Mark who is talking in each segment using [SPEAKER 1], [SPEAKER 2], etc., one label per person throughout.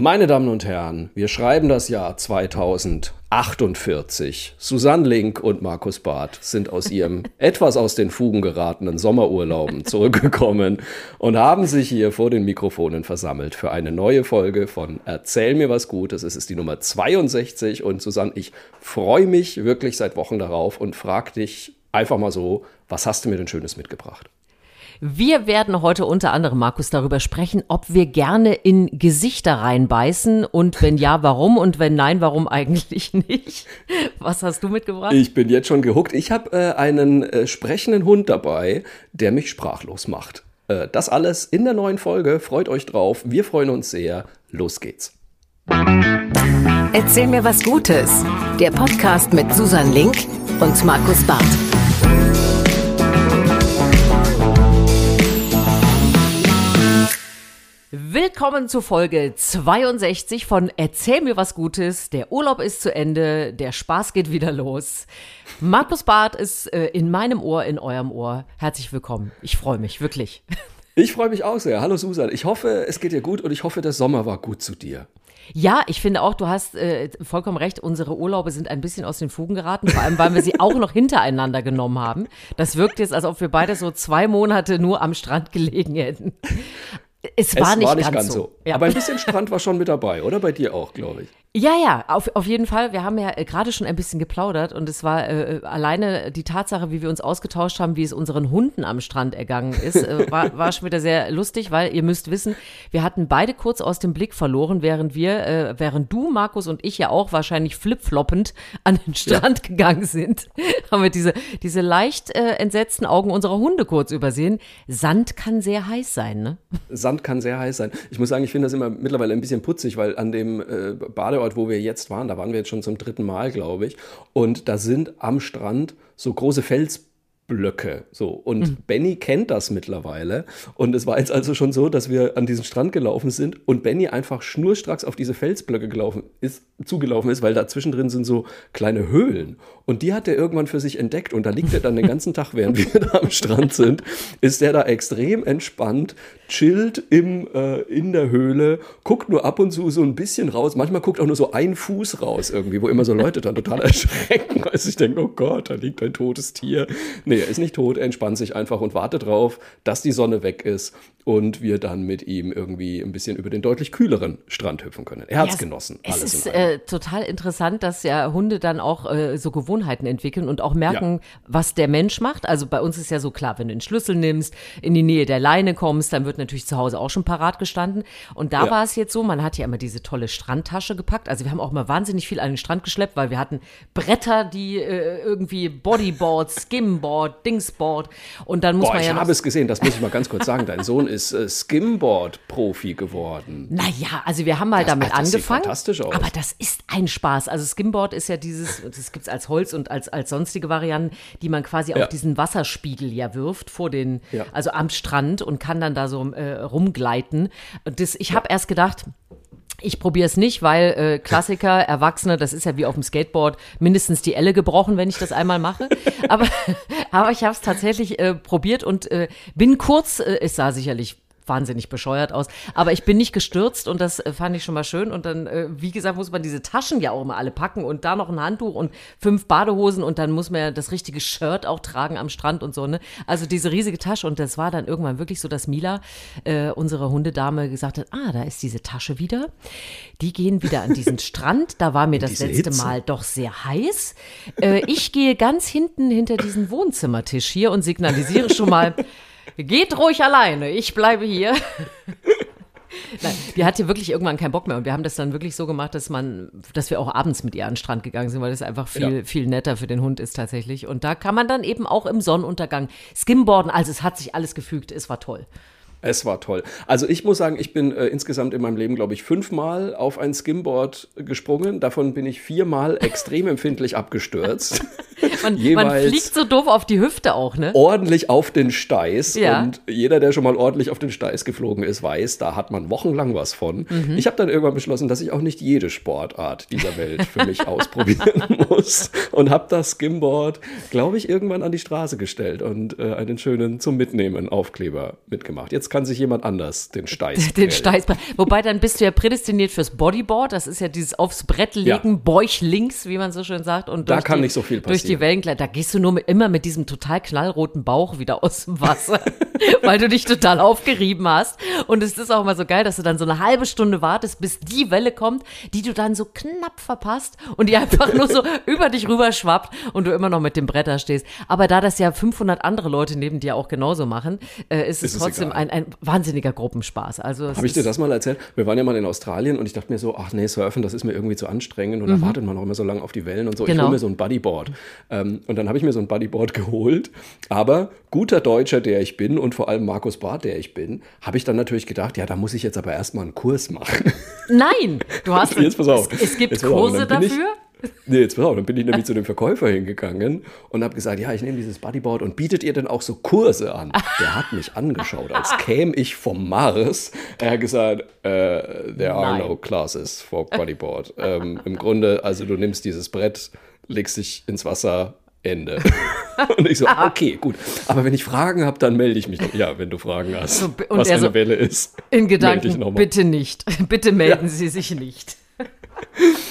[SPEAKER 1] Meine Damen und Herren, wir schreiben das Jahr 2048. Susanne Link und Markus Barth sind aus ihrem etwas aus den Fugen geratenen Sommerurlauben zurückgekommen und haben sich hier vor den Mikrofonen versammelt für eine neue Folge von Erzähl mir was Gutes. Es ist die Nummer 62 und Susanne, ich freue mich wirklich seit Wochen darauf und frage dich einfach mal so, was hast du mir denn Schönes mitgebracht?
[SPEAKER 2] Wir werden heute unter anderem, Markus, darüber sprechen, ob wir gerne in Gesichter reinbeißen und wenn ja, warum und wenn nein, warum eigentlich nicht. Was hast du mitgebracht?
[SPEAKER 1] Ich bin jetzt schon gehuckt. Ich habe äh, einen äh, sprechenden Hund dabei, der mich sprachlos macht. Äh, das alles in der neuen Folge. Freut euch drauf. Wir freuen uns sehr. Los geht's.
[SPEAKER 3] Erzähl mir was Gutes. Der Podcast mit Susan Link und Markus Barth.
[SPEAKER 2] Willkommen zu Folge 62 von Erzähl mir was Gutes. Der Urlaub ist zu Ende, der Spaß geht wieder los. Markus Barth ist äh, in meinem Ohr, in eurem Ohr. Herzlich willkommen. Ich freue mich, wirklich.
[SPEAKER 1] Ich freue mich auch sehr. Hallo Susan. Ich hoffe, es geht dir gut und ich hoffe, der Sommer war gut zu dir.
[SPEAKER 2] Ja, ich finde auch, du hast äh, vollkommen recht, unsere Urlaube sind ein bisschen aus den Fugen geraten, vor allem weil wir sie auch noch hintereinander genommen haben. Das wirkt jetzt, als ob wir beide so zwei Monate nur am Strand gelegen hätten.
[SPEAKER 1] Es war, es nicht, war nicht, ganz, ganz so. so. Ja. Aber ein bisschen Strand war schon mit dabei, oder? Bei dir auch, glaube ich.
[SPEAKER 2] Ja, ja, auf, auf jeden Fall. Wir haben ja äh, gerade schon ein bisschen geplaudert und es war äh, äh, alleine die Tatsache, wie wir uns ausgetauscht haben, wie es unseren Hunden am Strand ergangen ist, äh, war, war schon wieder sehr lustig, weil ihr müsst wissen, wir hatten beide kurz aus dem Blick verloren, während wir, äh, während du, Markus und ich ja auch wahrscheinlich flipfloppend an den Strand ja. gegangen sind, haben wir diese, diese leicht äh, entsetzten Augen unserer Hunde kurz übersehen. Sand kann sehr heiß sein, ne?
[SPEAKER 1] Sand kann sehr heiß sein. Ich muss sagen, ich finde das immer mittlerweile ein bisschen putzig, weil an dem äh, Bade Badeort, wo wir jetzt waren, da waren wir jetzt schon zum dritten Mal, glaube ich. Und da sind am Strand so große Fels Blöcke. So. Und mhm. Benny kennt das mittlerweile. Und es war jetzt also schon so, dass wir an diesen Strand gelaufen sind und Benny einfach schnurstracks auf diese Felsblöcke gelaufen ist, zugelaufen ist, weil da zwischendrin sind so kleine Höhlen. Und die hat er irgendwann für sich entdeckt. Und da liegt er dann den ganzen Tag, während wir da am Strand sind, ist der da extrem entspannt, chillt im, äh, in der Höhle, guckt nur ab und zu so ein bisschen raus. Manchmal guckt auch nur so ein Fuß raus irgendwie, wo immer so Leute dann total erschrecken, weil sie denken, oh Gott, da liegt ein totes Tier. Nee, er ist nicht tot, er entspannt sich einfach und wartet drauf, dass die Sonne weg ist und wir dann mit ihm irgendwie ein bisschen über den deutlich kühleren Strand hüpfen können. Er hat es genossen.
[SPEAKER 2] Es ist äh, total interessant, dass ja Hunde dann auch äh, so Gewohnheiten entwickeln und auch merken, ja. was der Mensch macht. Also bei uns ist ja so klar, wenn du den Schlüssel nimmst, in die Nähe der Leine kommst, dann wird natürlich zu Hause auch schon parat gestanden. Und da ja. war es jetzt so, man hat ja immer diese tolle Strandtasche gepackt. Also wir haben auch mal wahnsinnig viel an den Strand geschleppt, weil wir hatten Bretter, die äh, irgendwie Bodyboard, Skimboard, Dingsboard und dann muss
[SPEAKER 1] Boah,
[SPEAKER 2] man ja
[SPEAKER 1] ich habe es gesehen, das muss ich mal ganz kurz sagen. Dein Sohn ist äh, Skimboard-Profi geworden.
[SPEAKER 2] Naja, also wir haben mal das, damit das angefangen. Sieht
[SPEAKER 1] fantastisch aus.
[SPEAKER 2] Aber das ist ein Spaß. Also Skimboard ist ja dieses, das gibt es als Holz und als, als sonstige Varianten, die man quasi ja. auf diesen Wasserspiegel ja wirft, vor den, ja. also am Strand und kann dann da so äh, rumgleiten. Und das, ich habe erst gedacht, ich probiere es nicht, weil äh, Klassiker, Erwachsene, das ist ja wie auf dem Skateboard, mindestens die Elle gebrochen, wenn ich das einmal mache. Aber, aber ich habe es tatsächlich äh, probiert und äh, bin kurz, äh, es sah sicherlich wahnsinnig bescheuert aus. Aber ich bin nicht gestürzt und das äh, fand ich schon mal schön. Und dann, äh, wie gesagt, muss man diese Taschen ja auch immer alle packen und da noch ein Handtuch und fünf Badehosen und dann muss man ja das richtige Shirt auch tragen am Strand und so, ne? Also diese riesige Tasche und das war dann irgendwann wirklich so, dass Mila, äh, unsere Hundedame, gesagt hat, ah, da ist diese Tasche wieder. Die gehen wieder an diesen Strand. Da war mir das letzte Hitze. Mal doch sehr heiß. Äh, ich gehe ganz hinten hinter diesen Wohnzimmertisch hier und signalisiere schon mal, Geht ruhig alleine, ich bleibe hier. Nein, die hatte wirklich irgendwann keinen Bock mehr und wir haben das dann wirklich so gemacht, dass man, dass wir auch abends mit ihr an den Strand gegangen sind, weil das einfach viel, ja. viel netter für den Hund ist tatsächlich. Und da kann man dann eben auch im Sonnenuntergang skimboarden. Also es hat sich alles gefügt, es war toll.
[SPEAKER 1] Es war toll. Also ich muss sagen, ich bin äh, insgesamt in meinem Leben, glaube ich, fünfmal auf ein Skimboard gesprungen. Davon bin ich viermal extrem empfindlich abgestürzt.
[SPEAKER 2] man, man, fliegt so doof auf die Hüfte auch, ne?
[SPEAKER 1] Ordentlich auf den Steiß. Ja. Und jeder, der schon mal ordentlich auf den Steiß geflogen ist, weiß, da hat man wochenlang was von. Mhm. Ich habe dann irgendwann beschlossen, dass ich auch nicht jede Sportart dieser Welt für mich ausprobieren muss. Und habe das Skimboard, glaube ich, irgendwann an die Straße gestellt und äh, einen schönen zum Mitnehmen Aufkleber mitgemacht. Jetzt kann sich jemand anders den Steiß.
[SPEAKER 2] Den Steiß. Wobei dann bist du ja prädestiniert fürs Bodyboard. Das ist ja dieses aufs Brett legen, ja. Bäuch links, wie man so schön sagt. Und
[SPEAKER 1] da kann die, nicht so viel passieren.
[SPEAKER 2] Durch die Wellen, da gehst du nur mit, immer mit diesem total knallroten Bauch wieder aus dem Wasser, weil du dich total aufgerieben hast. Und es ist auch immer so geil, dass du dann so eine halbe Stunde wartest, bis die Welle kommt, die du dann so knapp verpasst und die einfach nur so über dich rüber schwappt und du immer noch mit dem Bretter stehst. Aber da das ja 500 andere Leute neben dir auch genauso machen, äh, ist, ist es trotzdem ein, ein wahnsinniger Gruppenspaß. Also
[SPEAKER 1] Habe ich dir das mal erzählt? Wir waren ja mal in Australien und ich dachte mir so, ach nee, Surfen, das ist mir irgendwie zu anstrengend und mhm. da wartet man auch immer so lange auf die Wellen und so. Genau. Ich hole mir so ein Buddyboard. Ähm, und dann habe ich mir so ein Buddyboard geholt. Aber guter Deutscher, der ich bin und vor allem Markus Barth, der ich bin, habe ich dann natürlich gedacht, ja, da muss ich jetzt aber erstmal einen Kurs machen.
[SPEAKER 2] Nein, du hast
[SPEAKER 1] jetzt pass auf.
[SPEAKER 2] Es, es gibt Kurse dafür. Ich,
[SPEAKER 1] Nee, jetzt pass auf, dann bin ich nämlich zu dem Verkäufer hingegangen und habe gesagt, ja, ich nehme dieses Bodyboard und bietet ihr denn auch so Kurse an? Der hat mich angeschaut, als käme ich vom Mars. Er hat gesagt, uh, there are Nein. no classes for Bodyboard. ähm, Im Grunde, also du nimmst dieses Brett, legst dich ins Wasser, Ende. und ich so, okay, gut. Aber wenn ich Fragen habe, dann melde ich mich noch. Ja, wenn du Fragen hast, so, was eine so, Welle ist.
[SPEAKER 2] In Gedanken, bitte nicht. Bitte melden ja. Sie sich nicht.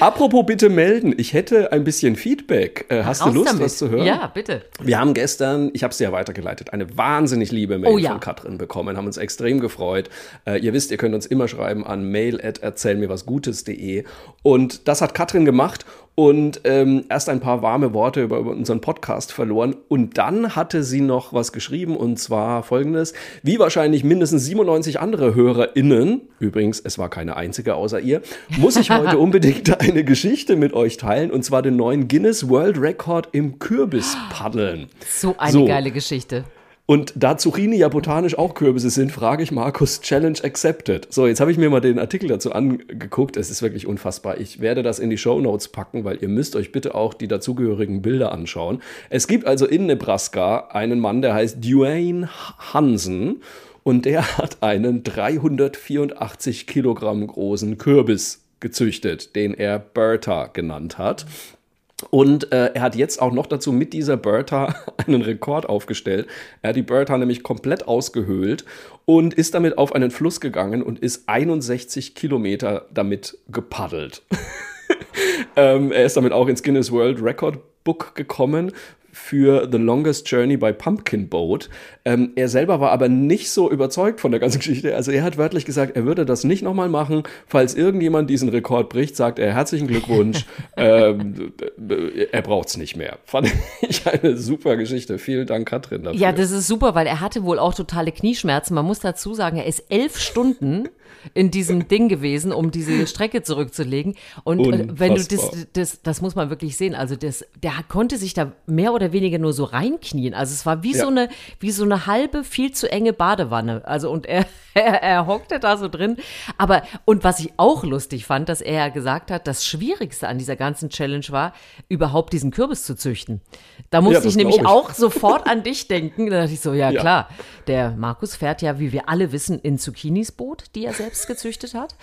[SPEAKER 1] Apropos bitte melden, ich hätte ein bisschen Feedback. Äh, hast Raus du Lust, damit. was zu hören?
[SPEAKER 2] Ja, bitte.
[SPEAKER 1] Wir haben gestern, ich habe es ja weitergeleitet, eine wahnsinnig liebe Mail oh, ja. von Katrin bekommen, haben uns extrem gefreut. Äh, ihr wisst, ihr könnt uns immer schreiben an mail@erzählmirwasgutes.de und das hat Katrin gemacht und ähm, erst ein paar warme Worte über, über, unseren Podcast verloren. Und dann hatte sie noch was geschrieben und zwar folgendes: Wie wahrscheinlich mindestens 97 andere HörerInnen, übrigens, es war keine einzige außer ihr, muss ich heute unbedingt eine Geschichte mit euch teilen und zwar den neuen Guinness World Record im Kürbispaddeln.
[SPEAKER 2] So eine so. geile Geschichte.
[SPEAKER 1] Und da Zucchini ja botanisch auch Kürbisse sind, frage ich Markus, Challenge accepted. So, jetzt habe ich mir mal den Artikel dazu angeguckt. Es ist wirklich unfassbar. Ich werde das in die Show Notes packen, weil ihr müsst euch bitte auch die dazugehörigen Bilder anschauen. Es gibt also in Nebraska einen Mann, der heißt Dwayne Hansen und der hat einen 384 Kilogramm großen Kürbis gezüchtet, den er Bertha genannt hat. Und äh, er hat jetzt auch noch dazu mit dieser Bertha einen Rekord aufgestellt. Er hat die Bertha nämlich komplett ausgehöhlt und ist damit auf einen Fluss gegangen und ist 61 Kilometer damit gepaddelt. ähm, er ist damit auch ins Guinness World Record Book gekommen für The Longest Journey by Pumpkin Boat. Ähm, er selber war aber nicht so überzeugt von der ganzen Geschichte. Also er hat wörtlich gesagt, er würde das nicht nochmal machen. Falls irgendjemand diesen Rekord bricht, sagt er herzlichen Glückwunsch. ähm, er braucht es nicht mehr. Fand ich eine super Geschichte. Vielen Dank, Katrin. Dafür.
[SPEAKER 2] Ja, das ist super, weil er hatte wohl auch totale Knieschmerzen. Man muss dazu sagen, er ist elf Stunden in diesem Ding gewesen, um diese Strecke zurückzulegen. Und Unfassbar. wenn du das, das, das muss man wirklich sehen. Also das, der konnte sich da mehr oder weniger nur so reinknien. Also es war wie ja. so eine, wie so eine halbe, viel zu enge Badewanne. Also und er, er, er hockte da so drin. Aber, und was ich auch lustig fand, dass er gesagt hat, das Schwierigste an dieser ganzen Challenge war, überhaupt diesen Kürbis zu züchten. Da musste ja, ich nämlich ich. auch sofort an dich denken. Da dachte ich so, ja, ja klar, der Markus fährt ja, wie wir alle wissen, in Zucchinis Boot, die er selbst gezüchtet hat.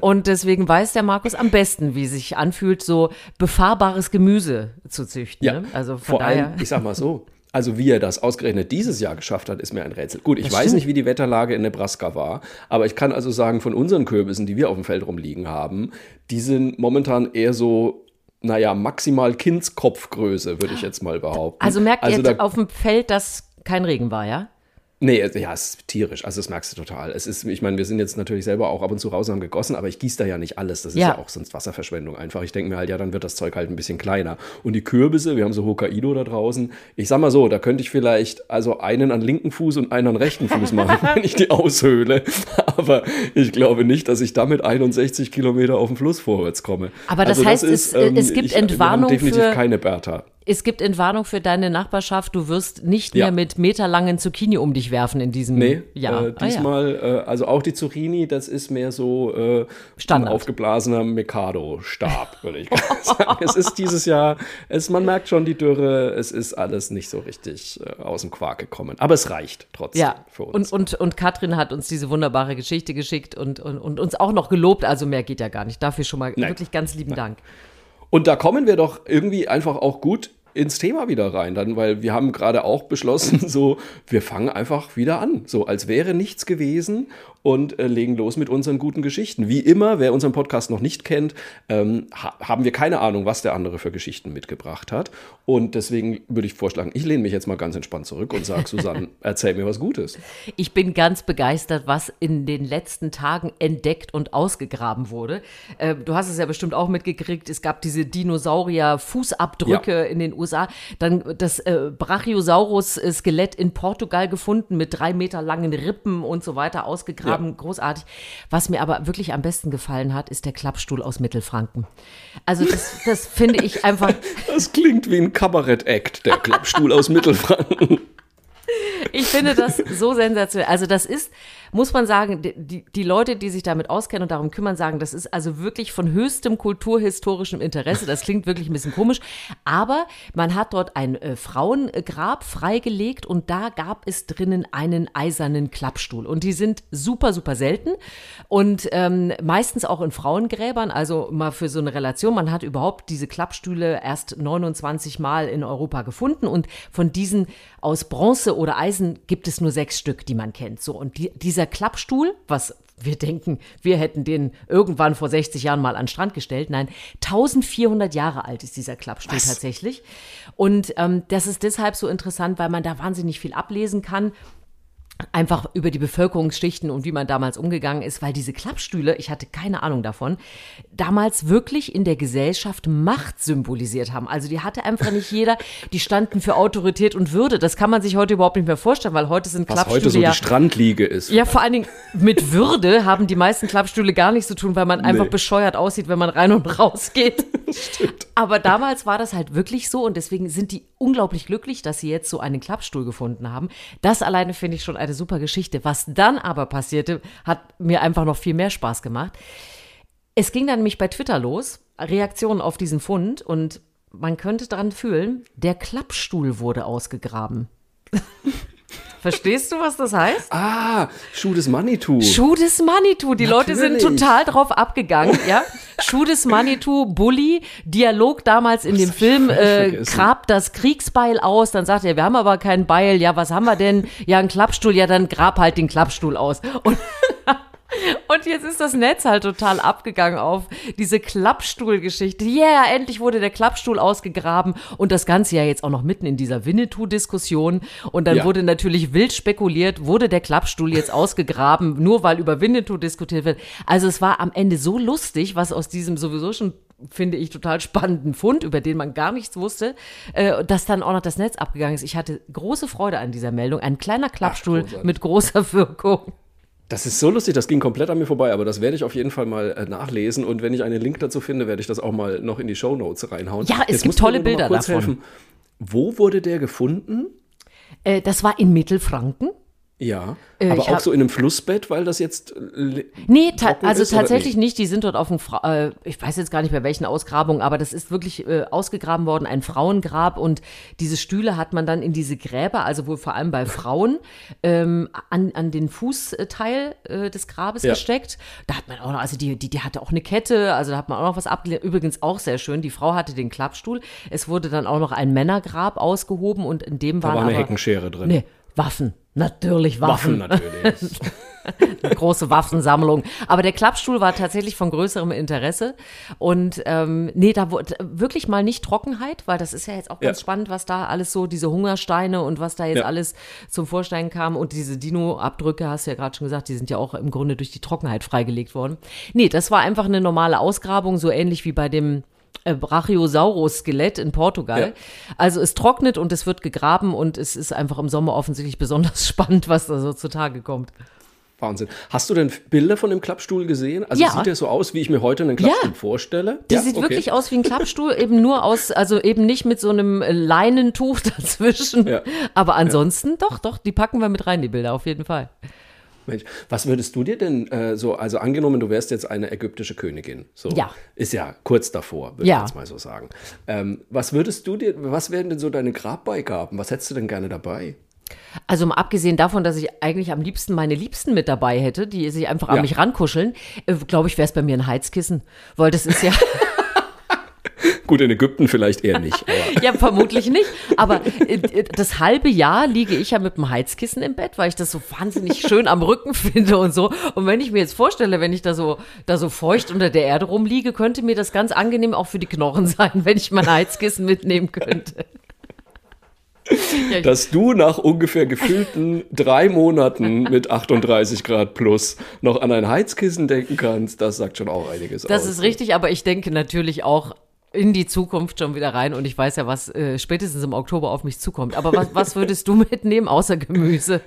[SPEAKER 2] Und deswegen weiß der Markus am besten, wie sich anfühlt, so befahrbares Gemüse zu züchten. Ja,
[SPEAKER 1] ne? also vor daher. Ich sag mal so, also wie er das ausgerechnet dieses Jahr geschafft hat, ist mir ein Rätsel. Gut, ich das weiß stimmt. nicht, wie die Wetterlage in Nebraska war, aber ich kann also sagen, von unseren Kürbissen, die wir auf dem Feld rumliegen haben, die sind momentan eher so naja, maximal Kindskopfgröße, würde ich jetzt mal behaupten.
[SPEAKER 2] Also merkt also ihr auf dem Feld, dass kein Regen war, ja?
[SPEAKER 1] Nee, ja, es ist tierisch. Also das merkst du total. Es ist, ich meine, wir sind jetzt natürlich selber auch ab und zu raus und haben gegossen, aber ich gieße da ja nicht alles. Das ist ja, ja auch sonst Wasserverschwendung einfach. Ich denke mir halt, ja, dann wird das Zeug halt ein bisschen kleiner. Und die Kürbisse, wir haben so Hokkaido da draußen. Ich sag mal so, da könnte ich vielleicht also einen an linken Fuß und einen an rechten Fuß machen, wenn ich die aushöhle. Aber ich glaube nicht, dass ich damit 61 Kilometer auf dem Fluss vorwärts komme.
[SPEAKER 2] Aber das also heißt, das ist, es, ähm, es gibt ich, Entwarnung
[SPEAKER 1] definitiv für, keine Bertha
[SPEAKER 2] es gibt Entwarnung für deine Nachbarschaft. Du wirst nicht mehr mit meterlangen Zucchini um dich werfen in diesem nee, Jahr.
[SPEAKER 1] Äh, diesmal, ah, ja. äh, also auch die Zucchini, das ist mehr so äh, ein aufgeblasener Mikado-Stab, würde ich sagen. es ist dieses Jahr, es, man merkt schon die Dürre, es ist alles nicht so richtig äh, aus dem Quark gekommen. Aber es reicht trotzdem
[SPEAKER 2] ja. für uns. Und, und, und Katrin hat uns diese wunderbare Geschichte geschickt und, und, und uns auch noch gelobt. Also mehr geht ja gar nicht. Dafür schon mal Nein. wirklich ganz lieben Nein. Dank.
[SPEAKER 1] Und da kommen wir doch irgendwie einfach auch gut ins Thema wieder rein, dann, weil wir haben gerade auch beschlossen, so, wir fangen einfach wieder an, so als wäre nichts gewesen und äh, legen los mit unseren guten Geschichten. Wie immer, wer unseren Podcast noch nicht kennt, ähm, ha haben wir keine Ahnung, was der andere für Geschichten mitgebracht hat. Und deswegen würde ich vorschlagen, ich lehne mich jetzt mal ganz entspannt zurück und sage, Susanne, erzähl mir was Gutes.
[SPEAKER 2] Ich bin ganz begeistert, was in den letzten Tagen entdeckt und ausgegraben wurde. Äh, du hast es ja bestimmt auch mitgekriegt, es gab diese Dinosaurier-Fußabdrücke ja. in den USA. Dann das äh, Brachiosaurus-Skelett in Portugal gefunden mit drei Meter langen Rippen und so weiter ausgegraben ja. großartig. Was mir aber wirklich am besten gefallen hat, ist der Klappstuhl aus Mittelfranken. Also das, das finde ich einfach.
[SPEAKER 1] Das klingt wie ein Kabarett-Act, der Klappstuhl aus Mittelfranken.
[SPEAKER 2] Ich finde das so sensationell. Also das ist, muss man sagen, die, die Leute, die sich damit auskennen und darum kümmern, sagen, das ist also wirklich von höchstem kulturhistorischem Interesse. Das klingt wirklich ein bisschen komisch. Aber man hat dort ein äh, Frauengrab freigelegt und da gab es drinnen einen eisernen Klappstuhl. Und die sind super, super selten und ähm, meistens auch in Frauengräbern. Also mal für so eine Relation. Man hat überhaupt diese Klappstühle erst 29 Mal in Europa gefunden und von diesen aus Bronze oder Eisen gibt es nur sechs Stück, die man kennt. So und die, diese dieser Klappstuhl, was wir denken, wir hätten den irgendwann vor 60 Jahren mal an den Strand gestellt. Nein, 1400 Jahre alt ist dieser Klappstuhl was? tatsächlich. Und ähm, das ist deshalb so interessant, weil man da wahnsinnig viel ablesen kann einfach über die Bevölkerungsschichten und wie man damals umgegangen ist, weil diese Klappstühle, ich hatte keine Ahnung davon, damals wirklich in der Gesellschaft Macht symbolisiert haben. Also die hatte einfach nicht jeder, die standen für Autorität und Würde. Das kann man sich heute überhaupt nicht mehr vorstellen, weil heute sind Was Klappstühle heute
[SPEAKER 1] so
[SPEAKER 2] ja,
[SPEAKER 1] die Strandliege ist.
[SPEAKER 2] Ja, vor allen Dingen mit Würde haben die meisten Klappstühle gar nichts zu tun, weil man nee. einfach bescheuert aussieht, wenn man rein und raus geht. Stimmt. Aber damals war das halt wirklich so und deswegen sind die unglaublich glücklich, dass sie jetzt so einen Klappstuhl gefunden haben. Das alleine finde ich schon ein eine super Geschichte. Was dann aber passierte, hat mir einfach noch viel mehr Spaß gemacht. Es ging dann nämlich bei Twitter los, Reaktionen auf diesen Fund und man könnte daran fühlen, der Klappstuhl wurde ausgegraben. Verstehst du, was das heißt?
[SPEAKER 1] Ah, Schuh des Manitou.
[SPEAKER 2] Schuh des Manitou. Die Natürlich. Leute sind total drauf abgegangen, ja. Schuh des Manitou, Bully, Dialog damals in was dem Film, äh, grab das Kriegsbeil aus. Dann sagt er, wir haben aber keinen Beil. Ja, was haben wir denn? Ja, einen Klappstuhl. Ja, dann grab halt den Klappstuhl aus. Und Und jetzt ist das Netz halt total abgegangen auf diese Klappstuhlgeschichte. Yeah, endlich wurde der Klappstuhl ausgegraben und das Ganze ja jetzt auch noch mitten in dieser Winnetou-Diskussion. Und dann ja. wurde natürlich wild spekuliert, wurde der Klappstuhl jetzt ausgegraben, nur weil über Winnetou diskutiert wird. Also es war am Ende so lustig, was aus diesem sowieso schon finde ich, total spannenden Fund, über den man gar nichts wusste, äh, dass dann auch noch das Netz abgegangen ist. Ich hatte große Freude an dieser Meldung. Ein kleiner Klappstuhl Ach, mit großer Wirkung.
[SPEAKER 1] Das ist so lustig, das ging komplett an mir vorbei, aber das werde ich auf jeden Fall mal äh, nachlesen und wenn ich einen Link dazu finde, werde ich das auch mal noch in die Show Notes reinhauen.
[SPEAKER 2] Ja, es Jetzt gibt tolle Bilder davon. Helfen.
[SPEAKER 1] Wo wurde der gefunden?
[SPEAKER 2] Äh, das war in Mittelfranken.
[SPEAKER 1] Ja, äh, aber auch hab, so in einem Flussbett, weil das jetzt.
[SPEAKER 2] Nee, ta also ist, tatsächlich nicht? nicht. Die sind dort auf dem, Fra äh, ich weiß jetzt gar nicht bei welchen Ausgrabungen, aber das ist wirklich äh, ausgegraben worden, ein Frauengrab. Und diese Stühle hat man dann in diese Gräber, also wohl vor allem bei Frauen, ähm, an, an den Fußteil äh, des Grabes ja. gesteckt. Da hat man auch noch, also die, die, die hatte auch eine Kette, also da hat man auch noch was abgelehnt. Übrigens auch sehr schön, die Frau hatte den Klappstuhl. Es wurde dann auch noch ein Männergrab ausgehoben und in dem
[SPEAKER 1] war.
[SPEAKER 2] Da
[SPEAKER 1] war eine aber, Heckenschere drin.
[SPEAKER 2] Nee, Waffen. Natürlich Waffen. Waffen natürlich. Eine große Waffensammlung. Aber der Klappstuhl war tatsächlich von größerem Interesse. Und ähm, nee, da wurde wirklich mal nicht Trockenheit, weil das ist ja jetzt auch ganz ja. spannend, was da alles so, diese Hungersteine und was da jetzt ja. alles zum Vorschein kam. Und diese Dino-Abdrücke, hast du ja gerade schon gesagt, die sind ja auch im Grunde durch die Trockenheit freigelegt worden. Nee, das war einfach eine normale Ausgrabung, so ähnlich wie bei dem Brachiosaurus-Skelett in Portugal. Ja. Also es trocknet und es wird gegraben und es ist einfach im Sommer offensichtlich besonders spannend, was da so zutage kommt.
[SPEAKER 1] Wahnsinn. Hast du denn Bilder von dem Klappstuhl gesehen? Also
[SPEAKER 2] Ja.
[SPEAKER 1] sieht der so aus, wie ich mir heute einen Klappstuhl
[SPEAKER 2] Ja.
[SPEAKER 1] vorstelle?
[SPEAKER 2] Der
[SPEAKER 1] Ja,
[SPEAKER 2] sieht
[SPEAKER 1] okay.
[SPEAKER 2] wirklich aus wie ein Klappstuhl, eben nur aus, also eben nicht mit so einem äh, Leinentuch dazwischen. Aber ansonsten, doch, doch, die packen wir mit rein, die Bilder, auf jeden Fall.
[SPEAKER 1] Mensch, was würdest du dir denn äh, so, also angenommen, du wärst jetzt eine ägyptische Königin. So,
[SPEAKER 2] Ja.
[SPEAKER 1] Ist ja kurz davor, würde
[SPEAKER 2] Ja.
[SPEAKER 1] ich jetzt mal so sagen. Ähm, was würdest du dir, was wären denn so deine Grabbeigaben? Was hättest du denn gerne dabei?
[SPEAKER 2] Also mal abgesehen davon, dass ich eigentlich am liebsten meine Liebsten mit dabei hätte, die sich einfach an
[SPEAKER 1] Ja.
[SPEAKER 2] mich rankuscheln, äh, glaube ich, wäre es bei mir ein Heizkissen. Weil das ist ja,
[SPEAKER 1] Gut, in Ägypten vielleicht eher nicht.
[SPEAKER 2] Ja vermutlich nicht, aber äh, das halbe Jahr liege ich ja mit dem Heizkissen im Bett, weil ich das so wahnsinnig schön am Rücken finde und so. Und wenn ich mir jetzt vorstelle, wenn ich da so, da so feucht unter der Erde rumliege, könnte mir das ganz angenehm auch für die Knochen sein, wenn ich mein Heizkissen mitnehmen könnte.
[SPEAKER 1] Dass du nach ungefähr gefühlten drei Monaten mit 38 Grad plus noch an ein Heizkissen denken kannst, das sagt schon auch einiges
[SPEAKER 2] Das
[SPEAKER 1] aus.
[SPEAKER 2] ist richtig, aber ich denke natürlich auch in die Zukunft schon wieder rein und ich weiß ja, was äh, spätestens im Oktober auf mich zukommt. Aber was, was würdest du mitnehmen außer Gemüse?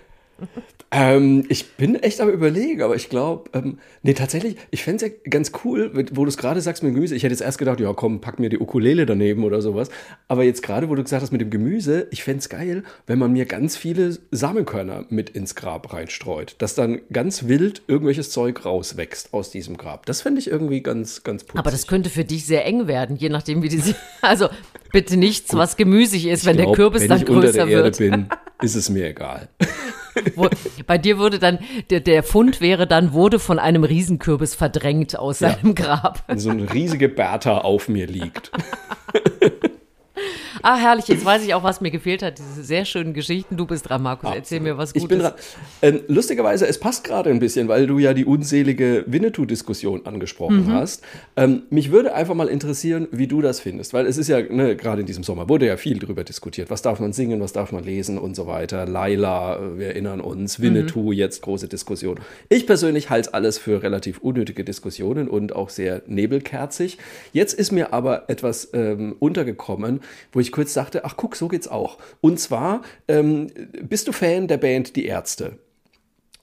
[SPEAKER 1] Ähm, ich bin echt am überlegen, aber ich glaube, ähm, nee, tatsächlich, ich fände es ja ganz cool, wo du es gerade sagst mit dem Gemüse. Ich hätte jetzt erst gedacht, ja komm, pack mir die Ukulele daneben oder sowas. Aber jetzt gerade, wo du gesagt hast mit dem Gemüse, ich fände es geil, wenn man mir ganz viele Samenkörner mit ins Grab reinstreut. Dass dann ganz wild irgendwelches Zeug rauswächst aus diesem Grab. Das fände ich irgendwie ganz, ganz putzig.
[SPEAKER 2] Aber das könnte für dich sehr eng werden, je nachdem, wie die. Also bitte nichts, was gemüsig ist, wenn
[SPEAKER 1] Ich
[SPEAKER 2] der
[SPEAKER 1] glaub,
[SPEAKER 2] Kürbis
[SPEAKER 1] wenn
[SPEAKER 2] dann
[SPEAKER 1] ich unter
[SPEAKER 2] größer
[SPEAKER 1] der Erde
[SPEAKER 2] wird.
[SPEAKER 1] bin, ist es mir egal.
[SPEAKER 2] Wo, bei dir würde dann, der, der Fund wäre dann, wurde von einem Riesenkürbis verdrängt aus seinem Grab.
[SPEAKER 1] Wenn so eine riesige Bertha auf mir liegt.
[SPEAKER 2] Ah, herrlich, jetzt weiß ich auch, was mir gefehlt hat. Diese sehr schönen Geschichten. Du bist dran, Markus. Erzähl mir was Gutes.
[SPEAKER 1] Ich bin dran. Ähm, lustigerweise, es passt gerade ein bisschen, weil du ja die unselige Winnetou-Diskussion angesprochen
[SPEAKER 2] Mhm.
[SPEAKER 1] hast. Ähm, mich würde einfach mal interessieren, wie du das findest, weil es ist ja, ne, gerade in diesem Sommer wurde ja viel darüber diskutiert. Was darf man singen, was darf man lesen und so weiter. Laila, äh, wir erinnern uns,
[SPEAKER 2] Mhm.
[SPEAKER 1] Winnetou, jetzt große Diskussion. Ich persönlich halte es alles für relativ unnötige Diskussionen und auch sehr nebelkerzig. Jetzt ist mir aber etwas ähm, untergekommen, wo ich kurz dachte, ach guck, so geht's auch. Und zwar, ähm, bist du Fan der Band Die Ärzte?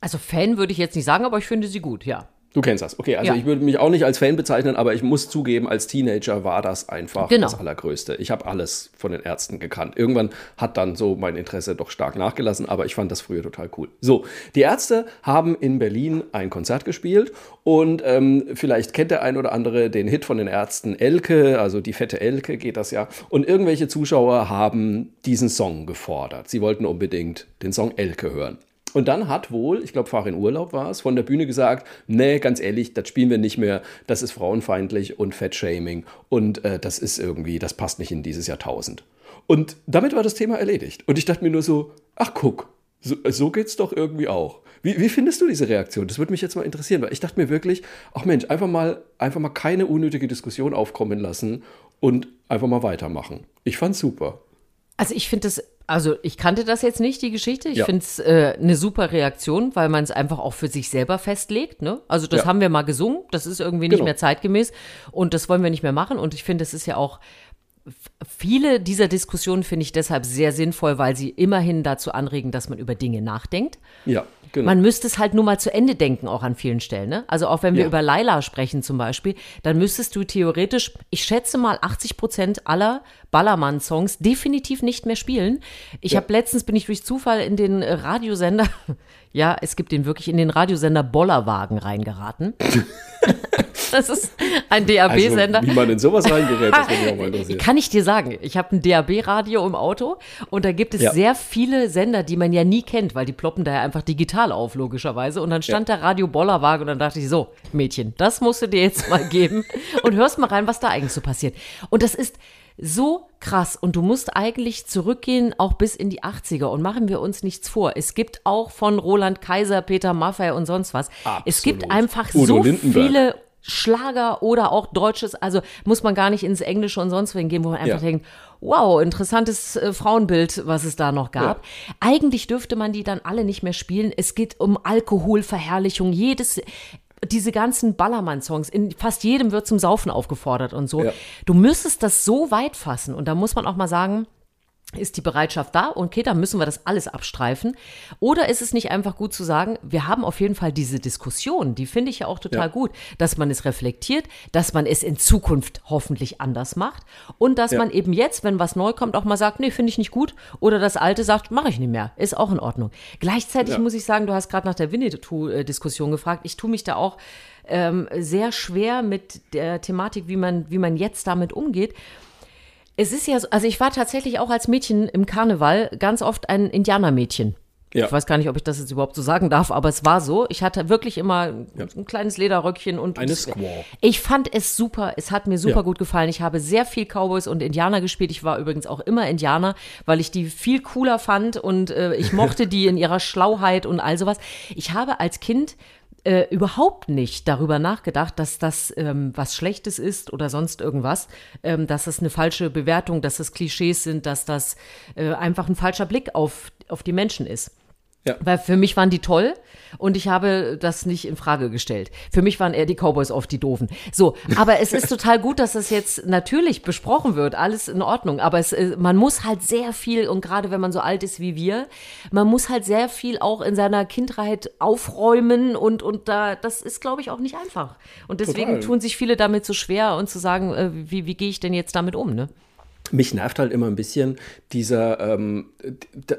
[SPEAKER 2] Also Fan würde ich jetzt nicht sagen, aber ich finde sie gut, ja.
[SPEAKER 1] Du kennst das. Okay, also
[SPEAKER 2] Ja.
[SPEAKER 1] ich würde mich auch nicht als Fan bezeichnen, aber ich muss zugeben, als Teenager war das einfach
[SPEAKER 2] Genau.
[SPEAKER 1] das Allergrößte. Ich habe alles von den Ärzten gekannt. Irgendwann hat dann so mein Interesse doch stark nachgelassen, aber ich fand das früher total cool. So, die Ärzte haben in Berlin ein Konzert gespielt und ähm, vielleicht kennt der ein oder andere den Hit von den Ärzten Elke, also die fette Elke geht das ja. Und irgendwelche Zuschauer haben diesen Song gefordert. Sie wollten unbedingt den Song Elke hören. Und dann hat wohl, ich glaube, Fahr in Urlaub war es, von der Bühne gesagt, nee, ganz ehrlich, das spielen wir nicht mehr, das ist frauenfeindlich und Fettshaming und äh, das ist irgendwie, das passt nicht in dieses Jahrtausend. Und damit war das Thema erledigt. Und ich dachte mir nur so, ach guck, so, so geht's doch irgendwie auch. Wie, wie findest du diese Reaktion? Das würde mich jetzt mal interessieren, weil ich dachte mir wirklich, ach Mensch, einfach mal, einfach mal keine unnötige Diskussion aufkommen lassen und einfach mal weitermachen. Ich fand's super.
[SPEAKER 2] Also ich finde das, also ich kannte das jetzt nicht, die Geschichte. Ich
[SPEAKER 1] Ja.
[SPEAKER 2] finde es äh, eine super Reaktion, weil man es einfach auch für sich selber festlegt. Ne? Also das
[SPEAKER 1] Ja.
[SPEAKER 2] haben wir mal gesungen, das ist irgendwie nicht
[SPEAKER 1] Genau.
[SPEAKER 2] mehr zeitgemäß und das wollen wir nicht mehr machen. Und ich finde, es ist ja auch viele dieser Diskussionen finde ich deshalb sehr sinnvoll, weil sie immerhin dazu anregen, dass man über Dinge nachdenkt.
[SPEAKER 1] Ja, genau.
[SPEAKER 2] Man müsste es halt nur mal zu Ende denken, auch an vielen Stellen. Ne? Also auch wenn wir
[SPEAKER 1] Ja.
[SPEAKER 2] über Laila sprechen zum Beispiel, dann müsstest du theoretisch, ich schätze mal 80 Prozent aller Ballermann-Songs definitiv nicht mehr spielen. Ich
[SPEAKER 1] Ja.
[SPEAKER 2] habe letztens, bin ich durch Zufall in den Radiosender, ja, es gibt den wirklich, in den Radiosender Bollerwagen reingeraten. das ist ein
[SPEAKER 1] also,
[SPEAKER 2] DAB-Sender.
[SPEAKER 1] wie man in sowas reingerät, das würde mich auch mal interessieren.
[SPEAKER 2] Kann ich dir sagen, ich habe ein DAB-Radio im Auto und da gibt es
[SPEAKER 1] Ja.
[SPEAKER 2] sehr viele Sender, die man ja nie kennt, weil die ploppen da ja einfach digital auf, logischerweise. Und dann stand da Radio Bollerwagen und dann dachte ich, so, Mädchen, das musst du dir jetzt mal geben und hörst mal rein, was da eigentlich so passiert. Und das ist so krass und du musst eigentlich zurückgehen auch bis in die 80er und machen wir uns nichts vor. Es gibt auch von Roland Kaiser, Peter Maffay und sonst was. Es gibt
[SPEAKER 1] Absolut.
[SPEAKER 2] einfach
[SPEAKER 1] Udo
[SPEAKER 2] so
[SPEAKER 1] Lindenberg.
[SPEAKER 2] viele Schlager oder auch deutsches, also muss man gar nicht ins Englische und sonst wohin gehen, wo man einfach
[SPEAKER 1] Ja.
[SPEAKER 2] denkt, wow, interessantes äh, Frauenbild, was es da noch gab. Eigentlich dürfte man die dann alle nicht mehr spielen. Es geht um Alkoholverherrlichung, jedes diese ganzen Ballermann-Songs, in fast jedem wird zum Saufen aufgefordert und so.
[SPEAKER 1] Ja.
[SPEAKER 2] Du müsstest das so weit fassen und da muss man auch mal sagen, ist die Bereitschaft da? Okay, dann müssen wir das alles abstreifen. Oder ist es nicht einfach gut zu sagen, wir haben auf jeden Fall diese Diskussion, die finde ich ja auch total ja. gut, dass man es reflektiert, dass man es in Zukunft hoffentlich anders macht und dass ja. man eben jetzt, wenn was neu kommt, auch mal sagt, nee, finde ich nicht gut. Oder das Alte sagt, mache ich nicht mehr. Ist auch in Ordnung. Gleichzeitig ja. muss ich sagen, du hast gerade nach der Winnetou-Diskussion gefragt. Ich tue mich da auch ähm, sehr schwer mit der Thematik, wie man, wie man jetzt damit umgeht. Es ist ja so, also ich war tatsächlich auch als Mädchen im Karneval ganz oft ein Indianermädchen. Ja. Ich weiß gar nicht, ob ich das jetzt überhaupt so sagen darf, aber es war so. Ich hatte wirklich immer ja. ein kleines Lederröckchen und.
[SPEAKER 1] Eine Squaw.
[SPEAKER 2] Ich fand es super. Es hat mir super ja. gut gefallen. Ich habe sehr viel Cowboys und Indianer gespielt. Ich war übrigens auch immer Indianer, weil ich die viel cooler fand und äh, ich mochte die in ihrer Schlauheit und all sowas. Ich habe als Kind äh, überhaupt nicht darüber nachgedacht, dass das ähm, was Schlechtes ist oder sonst irgendwas, ähm, dass das eine falsche Bewertung, dass das Klischees sind, dass das äh, einfach ein falscher Blick auf, auf die Menschen ist. Ja. Weil für mich waren die toll und ich habe das nicht in Frage gestellt. Für mich waren eher die Cowboys oft die doofen. So, aber es ist total gut, dass das jetzt natürlich besprochen wird, alles in Ordnung. Aber es, äh, man muss halt sehr viel und gerade wenn man so alt ist wie wir, man muss halt sehr viel auch in seiner Kindheit aufräumen und und da das ist, glaube ich, auch nicht einfach. Und deswegen total. tun sich viele damit so schwer und zu sagen, äh, wie wie gehe ich denn jetzt damit um, ne?
[SPEAKER 1] Mich nervt halt immer ein bisschen dieser, ähm,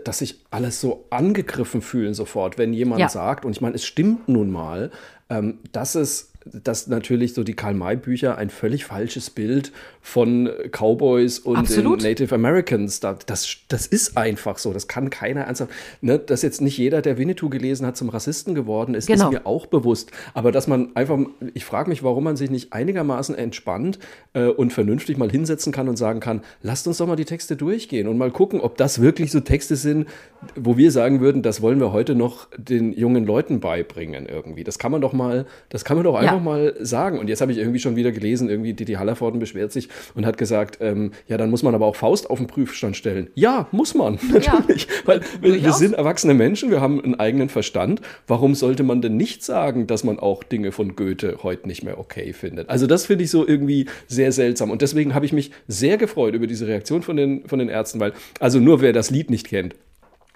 [SPEAKER 1] dass sich alles so angegriffen fühlen sofort, wenn jemand ja. sagt, und ich meine, es stimmt nun mal, ähm, dass es dass natürlich so die Karl-May-Bücher ein völlig falsches Bild von Cowboys und Native Americans, da, das, das ist einfach so, das kann keiner ernsthaft, ne, dass jetzt nicht jeder, der Winnetou gelesen hat, zum Rassisten geworden ist, genau. ist mir auch bewusst, aber dass man einfach, ich frage mich, warum man sich nicht einigermaßen entspannt äh, und vernünftig mal hinsetzen kann und sagen kann, lasst uns doch mal die Texte durchgehen und mal gucken, ob das wirklich so Texte sind, wo wir sagen würden, das wollen wir heute noch den jungen Leuten beibringen irgendwie. Das kann man doch mal, das kann man doch einfach ja. Mal sagen. Und jetzt habe ich irgendwie schon wieder gelesen, irgendwie Didi Hallervorden beschwert sich und hat gesagt, ähm, ja, dann muss man aber auch Faust auf den Prüfstand stellen. Ja, muss man, natürlich. Ja. Weil wir, wir sind erwachsene Menschen, wir haben einen eigenen Verstand. Warum sollte man denn nicht sagen, dass man auch Dinge von Goethe heute nicht mehr okay findet? Also das finde ich so irgendwie sehr seltsam. Und deswegen habe ich mich sehr gefreut über diese Reaktion von den, von den Ärzten, weil, also nur wer das Lied nicht kennt,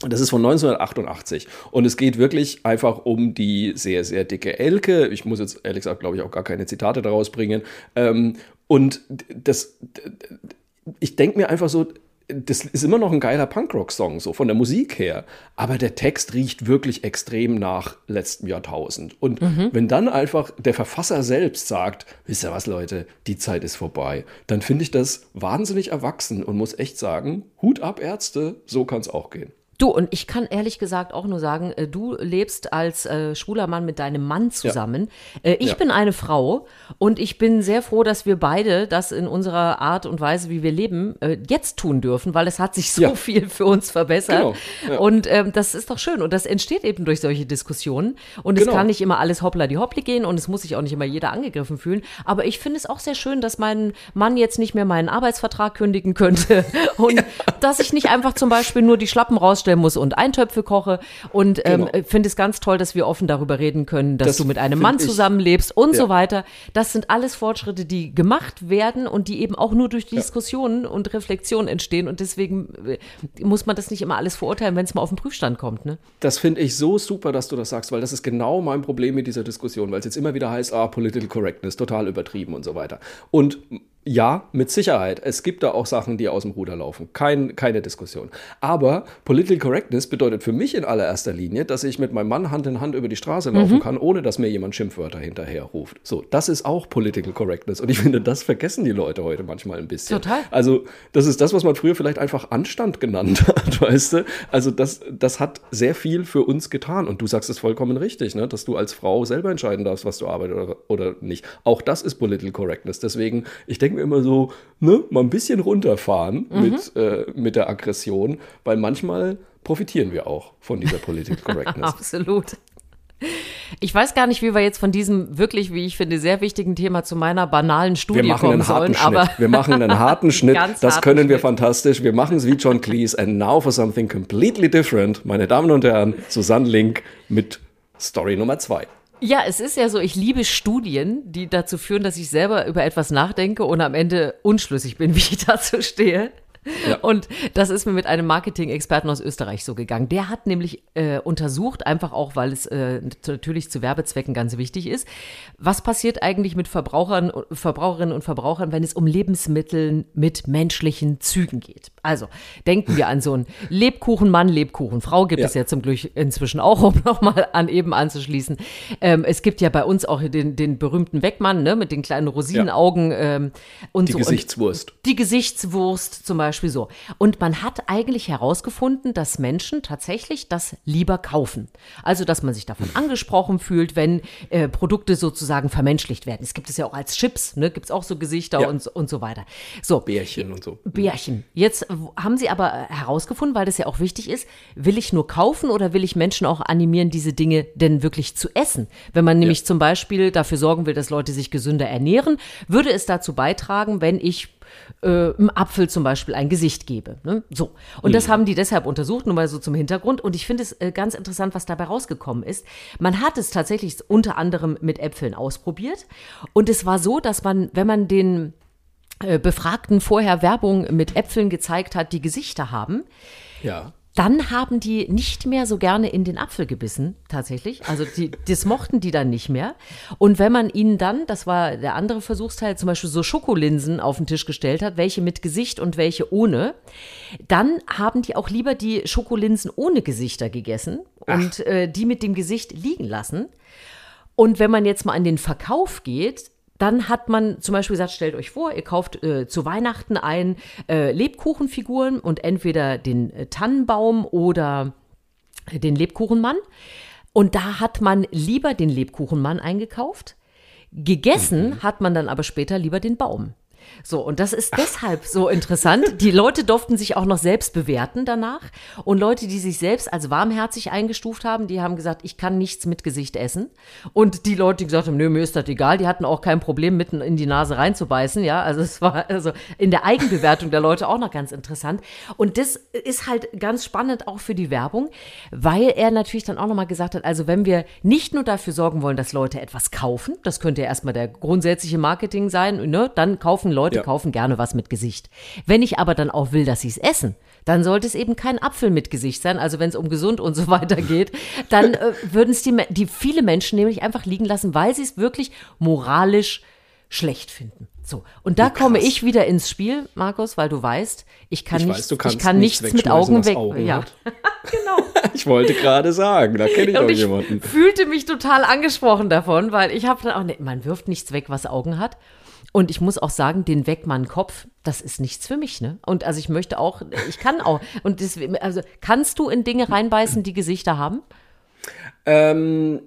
[SPEAKER 1] das ist von 1988 und es geht wirklich einfach um die sehr, sehr dicke Elke. Ich muss jetzt ehrlich gesagt, glaube ich, auch gar keine Zitate daraus bringen. Ähm, und das, ich denke mir einfach so, das ist immer noch ein geiler Punkrock-Song, so von der Musik her. Aber der Text riecht wirklich extrem nach letztem Jahrtausend. Und mhm. wenn dann einfach der Verfasser selbst sagt, wisst ihr was, Leute, die Zeit ist vorbei, dann finde ich das wahnsinnig erwachsen und muss echt sagen, Hut ab, Ärzte, so kann es auch gehen.
[SPEAKER 2] Du, und ich kann ehrlich gesagt auch nur sagen, äh, du lebst als äh, schwuler Mann mit deinem Mann zusammen. Ja. Äh, ich ja. bin eine Frau und ich bin sehr froh, dass wir beide das in unserer Art und Weise, wie wir leben, äh, jetzt tun dürfen, weil es hat sich so ja. viel für uns verbessert. Genau. Und ähm, das ist doch schön. Und das entsteht eben durch solche Diskussionen. Und genau. es kann nicht immer alles hoppla die hoppli gehen und es muss sich auch nicht immer jeder angegriffen fühlen. Aber ich finde es auch sehr schön, dass mein Mann jetzt nicht mehr meinen Arbeitsvertrag kündigen könnte und dass ich nicht einfach zum Beispiel nur die Schlappen raus rausstellen muss und Eintöpfe koche. Und ähm, genau. finde es ganz toll, dass wir offen darüber reden können, dass das du mit einem Mann zusammenlebst und ja. so weiter. Das sind alles Fortschritte, die gemacht werden und die eben auch nur durch ja. Diskussionen und Reflexion entstehen. Und deswegen äh, muss man das nicht immer alles verurteilen, wenn es mal auf den Prüfstand kommt. Ne?
[SPEAKER 1] Das finde ich so super, dass du das sagst, weil das ist genau mein Problem mit dieser Diskussion, weil es jetzt immer wieder heißt, ah, Political Correctness, total übertrieben und so weiter. Und ja, mit Sicherheit. Es gibt da auch Sachen, die aus dem Ruder laufen. Kein, keine Diskussion. Aber Political Correctness bedeutet für mich in allererster Linie, dass ich mit meinem Mann Hand in Hand über die Straße laufen mhm. kann, ohne dass mir jemand Schimpfwörter hinterher ruft. So, das ist auch Political Correctness. Und ich finde, das vergessen die Leute heute manchmal ein bisschen.
[SPEAKER 2] Total.
[SPEAKER 1] Also, das ist das, was man früher vielleicht einfach Anstand genannt hat, weißt du? Also, das, das hat sehr viel für uns getan. Und du sagst es vollkommen richtig, ne? dass du als Frau selber entscheiden darfst, was du arbeitest oder, oder nicht. Auch das ist Political Correctness. Deswegen, ich denke, denke mir immer so, ne, mal ein bisschen runterfahren mhm. mit, äh, mit der Aggression, weil manchmal profitieren wir auch von dieser Political Correctness.
[SPEAKER 2] Absolut. Ich weiß gar nicht, wie wir jetzt von diesem wirklich, wie ich finde, sehr wichtigen Thema zu meiner banalen Studie
[SPEAKER 1] wir machen
[SPEAKER 2] kommen
[SPEAKER 1] einen harten
[SPEAKER 2] sollen.
[SPEAKER 1] Schnitt. wir machen einen harten Schnitt. das können wir Schnitt. fantastisch. Wir machen es wie John Cleese. And now for something completely different. Meine Damen und Herren, Susanne Link mit Story Nummer zwei.
[SPEAKER 2] Ja, es ist ja so, ich liebe Studien, die dazu führen, dass ich selber über etwas nachdenke und am Ende unschlüssig bin, wie ich dazu stehe. Ja. Und das ist mir mit einem Marketing-Experten aus Österreich so gegangen. Der hat nämlich äh, untersucht, einfach auch, weil es äh, natürlich zu Werbezwecken ganz wichtig ist, was passiert eigentlich mit Verbrauchern, Verbraucherinnen und Verbrauchern, wenn es um Lebensmittel mit menschlichen Zügen geht. Also denken wir an so einen Lebkuchenmann, Lebkuchenfrau gibt ja. es ja zum Glück inzwischen auch, um nochmal an eben anzuschließen. Ähm, es gibt ja bei uns auch den, den berühmten Weckmann ne, mit den kleinen Rosinenaugen ja. ähm, und
[SPEAKER 1] die
[SPEAKER 2] so.
[SPEAKER 1] Gesichtswurst.
[SPEAKER 2] Und die Gesichtswurst zum Beispiel so. Und man hat eigentlich herausgefunden, dass Menschen tatsächlich das lieber kaufen. Also, dass man sich davon angesprochen fühlt, wenn äh, Produkte sozusagen vermenschlicht werden. Es gibt es ja auch als Chips, ne? gibt es auch so Gesichter ja. und, und so weiter. So.
[SPEAKER 1] Bärchen und so.
[SPEAKER 2] Bärchen. Jetzt haben sie aber herausgefunden, weil das ja auch wichtig ist, will ich nur kaufen oder will ich Menschen auch animieren, diese Dinge denn wirklich zu essen? Wenn man nämlich ja. zum Beispiel dafür sorgen will, dass Leute sich gesünder ernähren, würde es dazu beitragen, wenn ich äh, einem Apfel zum Beispiel ein Gesicht gebe. Ne? So. Und mhm. das haben die deshalb untersucht, nur mal so zum Hintergrund. Und ich finde es äh, ganz interessant, was dabei rausgekommen ist. Man hat es tatsächlich unter anderem mit Äpfeln ausprobiert. Und es war so, dass man, wenn man den äh, Befragten vorher Werbung mit Äpfeln gezeigt hat, die Gesichter haben,
[SPEAKER 1] ja
[SPEAKER 2] dann haben die nicht mehr so gerne in den Apfel gebissen, tatsächlich. Also die, das mochten die dann nicht mehr. Und wenn man ihnen dann, das war der andere Versuchsteil, zum Beispiel so Schokolinsen auf den Tisch gestellt hat, welche mit Gesicht und welche ohne, dann haben die auch lieber die Schokolinsen ohne Gesichter gegessen Ach. und äh, die mit dem Gesicht liegen lassen. Und wenn man jetzt mal an den Verkauf geht, dann hat man zum Beispiel gesagt, stellt euch vor, ihr kauft äh, zu Weihnachten ein äh, Lebkuchenfiguren und entweder den äh, Tannenbaum oder den Lebkuchenmann. Und da hat man lieber den Lebkuchenmann eingekauft. Gegessen mhm. hat man dann aber später lieber den Baum. So, und das ist deshalb so interessant. Die Leute durften sich auch noch selbst bewerten danach. Und Leute, die sich selbst als warmherzig eingestuft haben, die haben gesagt, ich kann nichts mit Gesicht essen. Und die Leute, die gesagt haben, nö, mir ist das egal, die hatten auch kein Problem, mitten in die Nase reinzubeißen. Ja, also es war also in der Eigenbewertung der Leute auch noch ganz interessant. Und das ist halt ganz spannend auch für die Werbung, weil er natürlich dann auch nochmal gesagt hat, also wenn wir nicht nur dafür sorgen wollen, dass Leute etwas kaufen, das könnte ja erstmal der grundsätzliche Marketing sein, ne, dann kaufen Leute ja. kaufen gerne was mit Gesicht. Wenn ich aber dann auch will, dass sie es essen, dann sollte es eben kein Apfel mit Gesicht sein. Also wenn es um gesund und so weiter geht, dann äh, würden es die, die viele Menschen nämlich einfach liegen lassen, weil sie es wirklich moralisch schlecht finden. So, und da komme ich wieder ins Spiel, Markus, weil du weißt, ich kann, ich nichts, weiß, ich kann nichts, nichts mit Augen weg.
[SPEAKER 1] Augen ja, genau. ich wollte gerade sagen, da kenne ich und doch ich jemanden.
[SPEAKER 2] fühlte mich total angesprochen davon, weil ich habe dann auch, nee, man wirft nichts weg, was Augen hat. Und ich muss auch sagen, den Wegmann-Kopf, das ist nichts für mich, ne? Und also ich möchte auch, ich kann auch. Und deswegen, also kannst du in Dinge reinbeißen, die Gesichter haben?
[SPEAKER 1] Ähm,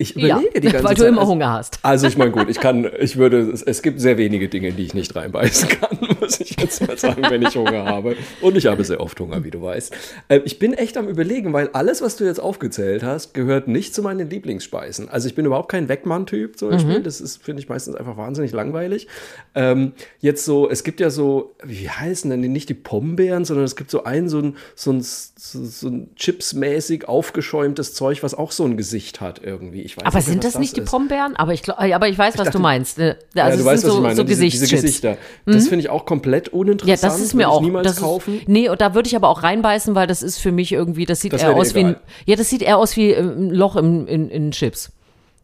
[SPEAKER 1] ich überlege ja, die ganze
[SPEAKER 2] weil
[SPEAKER 1] Zeit.
[SPEAKER 2] du immer Hunger hast.
[SPEAKER 1] Also ich meine, gut, ich kann, ich würde, es, es, gibt sehr wenige Dinge, in die ich nicht reinbeißen kann, muss ich jetzt mal sagen, wenn ich Hunger habe. Und ich habe sehr oft Hunger, wie du weißt. Äh, ich bin echt am überlegen, weil alles, was du jetzt aufgezählt hast, gehört nicht zu meinen Lieblingsspeisen. Also ich bin überhaupt kein Wegmann-Typ zum Beispiel. Mhm. Das ist, finde ich, meistens einfach wahnsinnig langweilig. Ähm, jetzt so, es gibt ja so, wie heißen denn die, nicht die Pombeeren, sondern es gibt so ein, so ein, so ein, so ein chipsmäßig aufgeschäumtes Zeug, was auch so ein Gesicht hat irgendwie
[SPEAKER 2] ich weiß aber nicht, sind das, das nicht ist. die Pombeeren? Aber ich, aber ich weiß, was dachte, du meinst.
[SPEAKER 1] Also ja, du weißt, was so, ich meine. So diese, diese Gesichter. Mhm. Das finde ich auch komplett uninteressant.
[SPEAKER 2] Ja, das ist mir auch. niemals das kaufen. Ist, nee, und da würde ich aber auch reinbeißen, weil das ist für mich irgendwie, das sieht das eher aus wie ein, ja, das sieht eher aus wie ein Loch in, in, in Chips.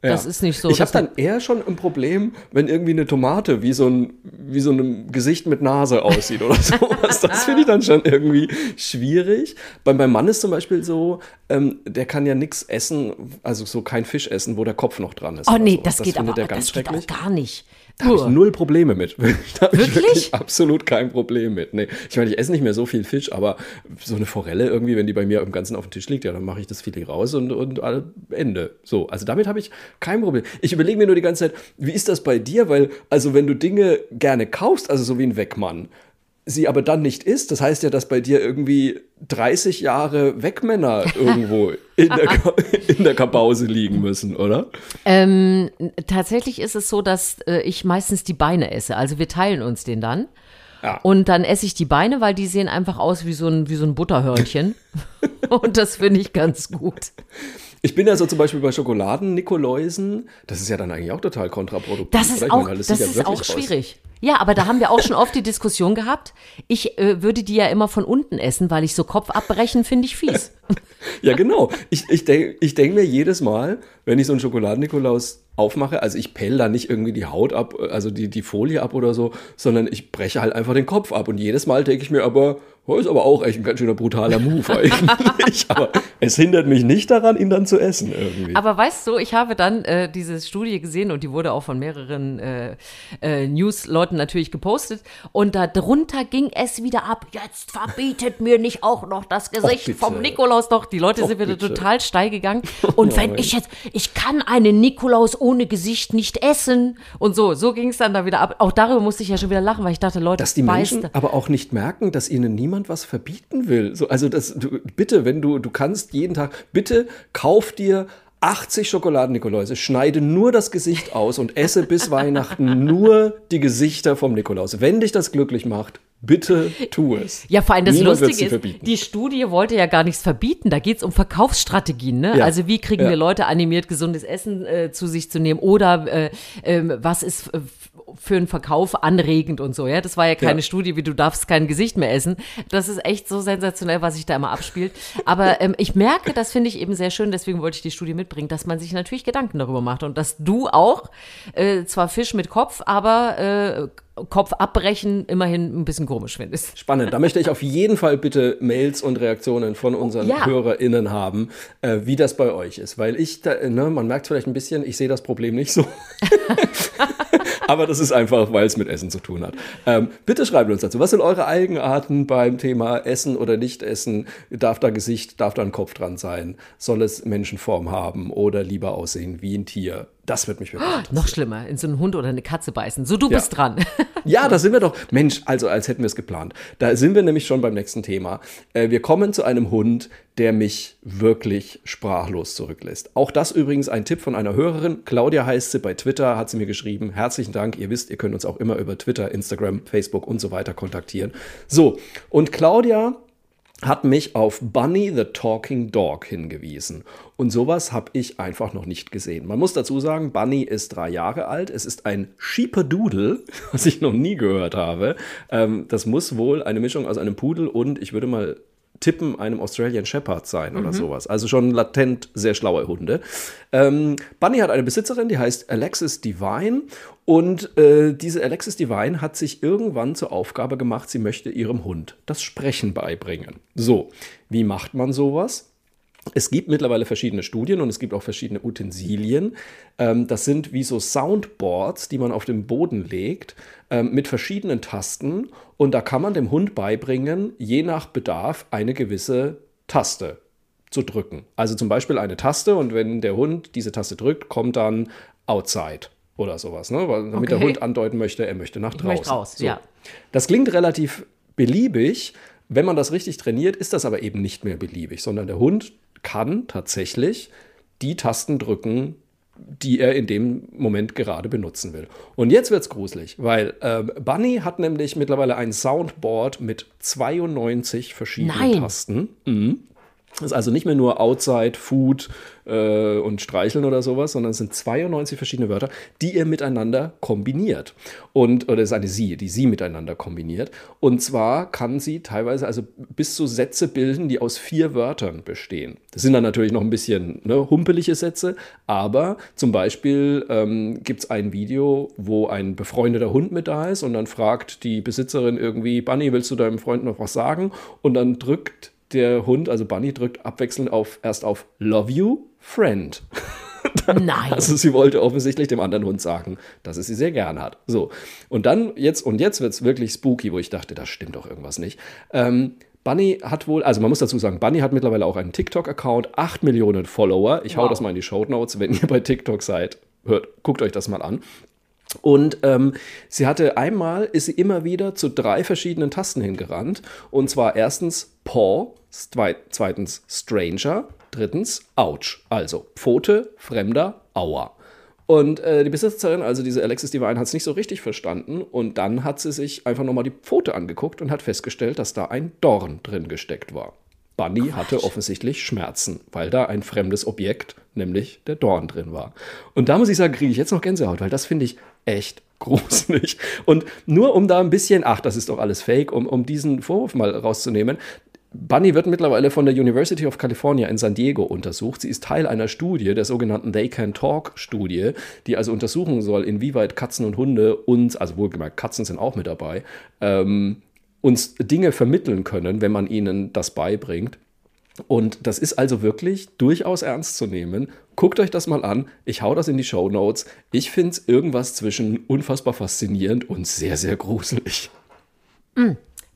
[SPEAKER 2] Ja. Das ist nicht so.
[SPEAKER 1] Ich habe dann eher schon ein Problem, wenn irgendwie eine Tomate wie so ein, wie so ein Gesicht mit Nase aussieht oder sowas. das finde ich dann schon irgendwie schwierig. Bei meinem Mann ist zum Beispiel so, ähm, der kann ja nichts essen, also so kein Fisch essen, wo der Kopf noch dran ist.
[SPEAKER 2] Oh nee, das, das geht aber das geht auch gar nicht.
[SPEAKER 1] Da habe ich null Probleme mit. Da habe ich wirklich absolut kein Problem mit. Nee. Ich meine, ich esse nicht mehr so viel Fisch, aber so eine Forelle irgendwie, wenn die bei mir im Ganzen auf dem Tisch liegt, ja, dann mache ich das Filet raus und, und Ende. So, also damit habe ich kein Problem. Ich überlege mir nur die ganze Zeit, wie ist das bei dir? Weil, also wenn du Dinge gerne kaufst, also so wie ein Wegmann, sie aber dann nicht ist, das heißt ja, dass bei dir irgendwie 30 Jahre Wegmänner irgendwo in der, in der Kabause liegen müssen, oder?
[SPEAKER 2] Ähm, tatsächlich ist es so, dass äh, ich meistens die Beine esse. Also wir teilen uns den dann. Ja. Und dann esse ich die Beine, weil die sehen einfach aus wie so ein, wie so ein Butterhörnchen. Und das finde ich ganz gut.
[SPEAKER 1] Ich bin ja so zum Beispiel bei Schokoladen-Nikoläusen, das ist ja dann eigentlich auch total kontraproduktiv.
[SPEAKER 2] Das ist auch, meine, das, das ist auch schwierig. Aus. Ja, aber da haben wir auch schon oft die Diskussion gehabt. Ich äh, würde die ja immer von unten essen, weil ich so Kopf abbrechen finde ich fies.
[SPEAKER 1] ja, genau. Ich, ich denke ich denk mir jedes Mal, wenn ich so einen Schokoladen-Nikolaus aufmache, also ich pelle da nicht irgendwie die Haut ab, also die, die Folie ab oder so, sondern ich breche halt einfach den Kopf ab. Und jedes Mal denke ich mir aber, Oh, ist aber auch echt ein ganz schöner brutaler Move eigentlich. aber es hindert mich nicht daran, ihn dann zu essen irgendwie.
[SPEAKER 2] Aber weißt du, ich habe dann äh, diese Studie gesehen und die wurde auch von mehreren äh, äh, News-Leuten natürlich gepostet. Und darunter ging es wieder ab. Jetzt verbietet mir nicht auch noch das Gesicht Och, vom Nikolaus. Doch, die Leute Och, sind wieder bitte. total steil gegangen. Und oh, wenn ich jetzt, ich kann einen Nikolaus ohne Gesicht nicht essen. Und so, so ging es dann da wieder ab. Auch darüber musste ich ja schon wieder lachen, weil ich dachte, Leute,
[SPEAKER 1] dass die Menschen aber auch nicht merken, dass ihnen niemand niemand was verbieten will. So, also das, du, bitte, wenn du, du kannst jeden Tag, bitte kauf dir 80 Schokoladen-Nikoläuse, schneide nur das Gesicht aus und esse bis Weihnachten nur die Gesichter vom Nikolaus. Wenn dich das glücklich macht, bitte tu es.
[SPEAKER 2] Ja, vor allem das Niemand Lustige ist, verbieten. die Studie wollte ja gar nichts verbieten. Da geht es um Verkaufsstrategien. Ne? Ja. Also wie kriegen ja. wir Leute animiert, gesundes Essen äh, zu sich zu nehmen oder äh, äh, was ist für einen Verkauf anregend und so. Ja, das war ja keine ja. Studie, wie du darfst kein Gesicht mehr essen. Das ist echt so sensationell, was sich da immer abspielt. Aber ähm, ich merke, das finde ich eben sehr schön. Deswegen wollte ich die Studie mitbringen, dass man sich natürlich Gedanken darüber macht und dass du auch äh, zwar Fisch mit Kopf, aber äh, Kopf abbrechen immerhin ein bisschen komisch findest.
[SPEAKER 1] Spannend. Da möchte ich auf jeden Fall bitte Mails und Reaktionen von unseren ja. HörerInnen haben, äh, wie das bei euch ist. Weil ich, da, ne, man merkt vielleicht ein bisschen, ich sehe das Problem nicht so. Aber das ist einfach, weil es mit Essen zu tun hat. Ähm, bitte schreibt uns dazu. Was sind eure Eigenarten beim Thema Essen oder nicht essen? Darf da Gesicht, darf da ein Kopf dran sein? Soll es Menschenform haben oder lieber aussehen wie ein Tier? Das wird mich wirklich
[SPEAKER 2] oh, Noch schlimmer, in so einen Hund oder eine Katze beißen. So, du ja. bist dran.
[SPEAKER 1] ja, da sind wir doch. Mensch, also als hätten wir es geplant. Da sind wir nämlich schon beim nächsten Thema. Äh, wir kommen zu einem Hund, der mich wirklich sprachlos zurücklässt. Auch das übrigens ein Tipp von einer Hörerin. Claudia heißt sie bei Twitter, hat sie mir geschrieben. Herzlichen Dank. Ihr wisst, ihr könnt uns auch immer über Twitter, Instagram, Facebook und so weiter kontaktieren. So, und Claudia hat mich auf Bunny the Talking Dog hingewiesen. Und sowas habe ich einfach noch nicht gesehen. Man muss dazu sagen, Bunny ist drei Jahre alt. Es ist ein Schieperdoodle, was ich noch nie gehört habe. Ähm, das muss wohl eine Mischung aus einem Pudel und, ich würde mal tippen, einem Australian Shepherd sein oder mhm. sowas. Also schon latent sehr schlaue Hunde. Ähm, Bunny hat eine Besitzerin, die heißt Alexis Divine. Und äh, diese Alexis Divine hat sich irgendwann zur Aufgabe gemacht, sie möchte ihrem Hund das Sprechen beibringen. So, wie macht man sowas? Es gibt mittlerweile verschiedene Studien und es gibt auch verschiedene Utensilien. Ähm, das sind wie so Soundboards, die man auf den Boden legt, ähm, mit verschiedenen Tasten. Und da kann man dem Hund beibringen, je nach Bedarf eine gewisse Taste zu drücken. Also zum Beispiel eine Taste und wenn der Hund diese Taste drückt, kommt dann Outside oder sowas, ne? damit okay. der Hund andeuten möchte, er möchte nach draußen. Möchte raus,
[SPEAKER 2] so. ja.
[SPEAKER 1] Das klingt relativ beliebig. Wenn man das richtig trainiert, ist das aber eben nicht mehr beliebig, sondern der Hund kann tatsächlich die Tasten drücken, die er in dem Moment gerade benutzen will. Und jetzt wird es gruselig, weil äh, Bunny hat nämlich mittlerweile ein Soundboard mit 92 verschiedenen Nein. Tasten. Mhm. Das ist also nicht mehr nur Outside, Food äh, und Streicheln oder sowas, sondern es sind 92 verschiedene Wörter, die ihr miteinander kombiniert. Und, oder es ist eine Sie, die Sie miteinander kombiniert. Und zwar kann sie teilweise also bis zu Sätze bilden, die aus vier Wörtern bestehen. Das sind dann natürlich noch ein bisschen ne, humpelige Sätze, aber zum Beispiel ähm, gibt es ein Video, wo ein befreundeter Hund mit da ist und dann fragt die Besitzerin irgendwie, Bunny, willst du deinem Freund noch was sagen? Und dann drückt der Hund, also Bunny, drückt abwechselnd auf, erst auf Love You, Friend.
[SPEAKER 2] Nein.
[SPEAKER 1] Also sie wollte offensichtlich dem anderen Hund sagen, dass es sie sehr gern hat. So. Und dann jetzt, und jetzt wird es wirklich spooky, wo ich dachte, da stimmt doch irgendwas nicht. Ähm, Bunny hat wohl, also man muss dazu sagen, Bunny hat mittlerweile auch einen TikTok-Account, 8 Millionen Follower. Ich wow. hau das mal in die Show Notes, wenn ihr bei TikTok seid. Hört, guckt euch das mal an. Und ähm, sie hatte einmal, ist sie immer wieder zu drei verschiedenen Tasten hingerannt. Und zwar erstens Paw, zweitens Stranger, drittens Ouch. Also Pfote, Fremder, Aua. Und äh, die Besitzerin, also diese Alexis Divine, hat es nicht so richtig verstanden. Und dann hat sie sich einfach nochmal die Pfote angeguckt und hat festgestellt, dass da ein Dorn drin gesteckt war. Bunny hatte offensichtlich Schmerzen, weil da ein fremdes Objekt, nämlich der Dorn drin war. Und da muss ich sagen, kriege ich jetzt noch Gänsehaut, weil das finde ich echt gruselig. Und nur um da ein bisschen, ach, das ist doch alles fake, um, um diesen Vorwurf mal rauszunehmen, Bunny wird mittlerweile von der University of California in San Diego untersucht. Sie ist Teil einer Studie, der sogenannten They Can Talk Studie, die also untersuchen soll, inwieweit Katzen und Hunde uns, also wohlgemerkt, Katzen sind auch mit dabei, ähm, uns Dinge vermitteln können, wenn man ihnen das beibringt. Und das ist also wirklich durchaus ernst zu nehmen. Guckt euch das mal an. Ich hau das in die Show Notes. Ich finde es irgendwas zwischen unfassbar faszinierend und sehr, sehr gruselig.
[SPEAKER 2] Mm.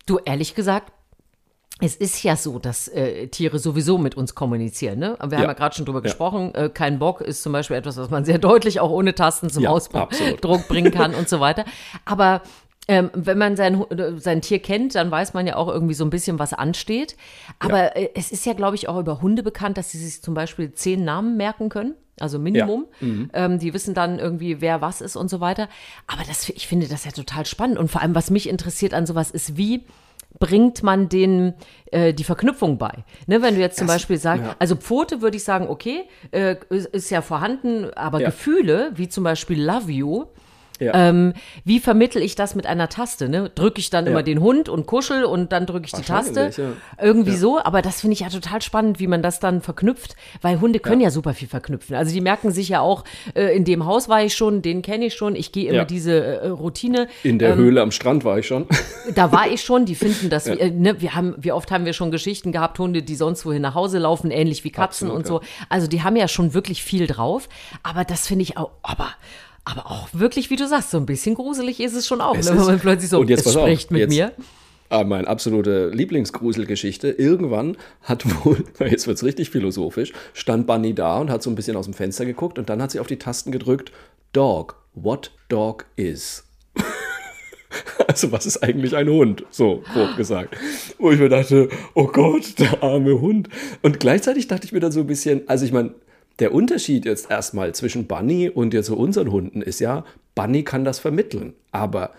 [SPEAKER 2] Du, ehrlich gesagt, es ist ja so, dass äh, Tiere sowieso mit uns kommunizieren. Ne? Wir ja. haben ja gerade schon drüber ja. gesprochen. Äh, kein Bock ist zum Beispiel etwas, was man sehr deutlich auch ohne Tasten zum ja, Ausdruck bringen kann und so weiter. Aber ähm, wenn man sein, sein Tier kennt, dann weiß man ja auch irgendwie so ein bisschen, was ansteht. Aber ja. äh, es ist ja, glaube ich, auch über Hunde bekannt, dass sie sich zum Beispiel zehn Namen merken können. Also Minimum. Ja. Mhm. Ähm, die wissen dann irgendwie, wer was ist und so weiter. Aber das, ich finde das ja total spannend. Und vor allem, was mich interessiert an sowas ist, wie bringt man denen äh, die Verknüpfung bei. Ne, wenn du jetzt zum das, Beispiel sagst, ja. also Pfote würde ich sagen, okay, äh, ist, ist, ja vorhanden, aber ja. Gefühle, wie zum Beispiel Love You, ja. Ähm, wie vermittel ich das mit einer Taste? Ne? Drücke ich dann ja. immer den Hund und kuschel und dann drücke ich die Taste? Ja. Irgendwie so, aber das finde ich ja total spannend, wie man das dann verknüpft, weil Hunde können ja, super viel verknüpfen. Also die merken sich ja auch, äh, in dem Haus war ich schon, den kenne ich schon, ich gehe immer diese äh, Routine.
[SPEAKER 1] In der ähm, Höhle am Strand war ich schon.
[SPEAKER 2] Da war ich schon, die finden das, äh, ne, wir haben, wie oft haben wir schon Geschichten gehabt, Hunde, die sonst wohin nach Hause laufen, ähnlich wie Katzen Absolut, und so. Also die haben ja schon wirklich viel drauf, aber das finde ich auch, aber aber auch wirklich, wie du sagst, so ein bisschen gruselig ist es schon auch, ne, wenn man plötzlich so
[SPEAKER 1] und jetzt
[SPEAKER 2] es spricht
[SPEAKER 1] auf,
[SPEAKER 2] mit
[SPEAKER 1] jetzt,
[SPEAKER 2] mir.
[SPEAKER 1] Ah, meine absolute Lieblingsgruselgeschichte. Irgendwann hat wohl, jetzt wird es richtig philosophisch, stand Bunny da und hat so ein bisschen aus dem Fenster geguckt und dann hat sie auf die Tasten gedrückt, Dog, what dog is. Also was ist eigentlich ein Hund? So grob gesagt. Wo ich mir dachte, oh Gott, der arme Hund. Und gleichzeitig dachte ich mir dann so ein bisschen, also ich meine, der Unterschied jetzt erstmal zwischen Bunny und jetzt so unseren Hunden ist ja, Bunny kann das vermitteln, aber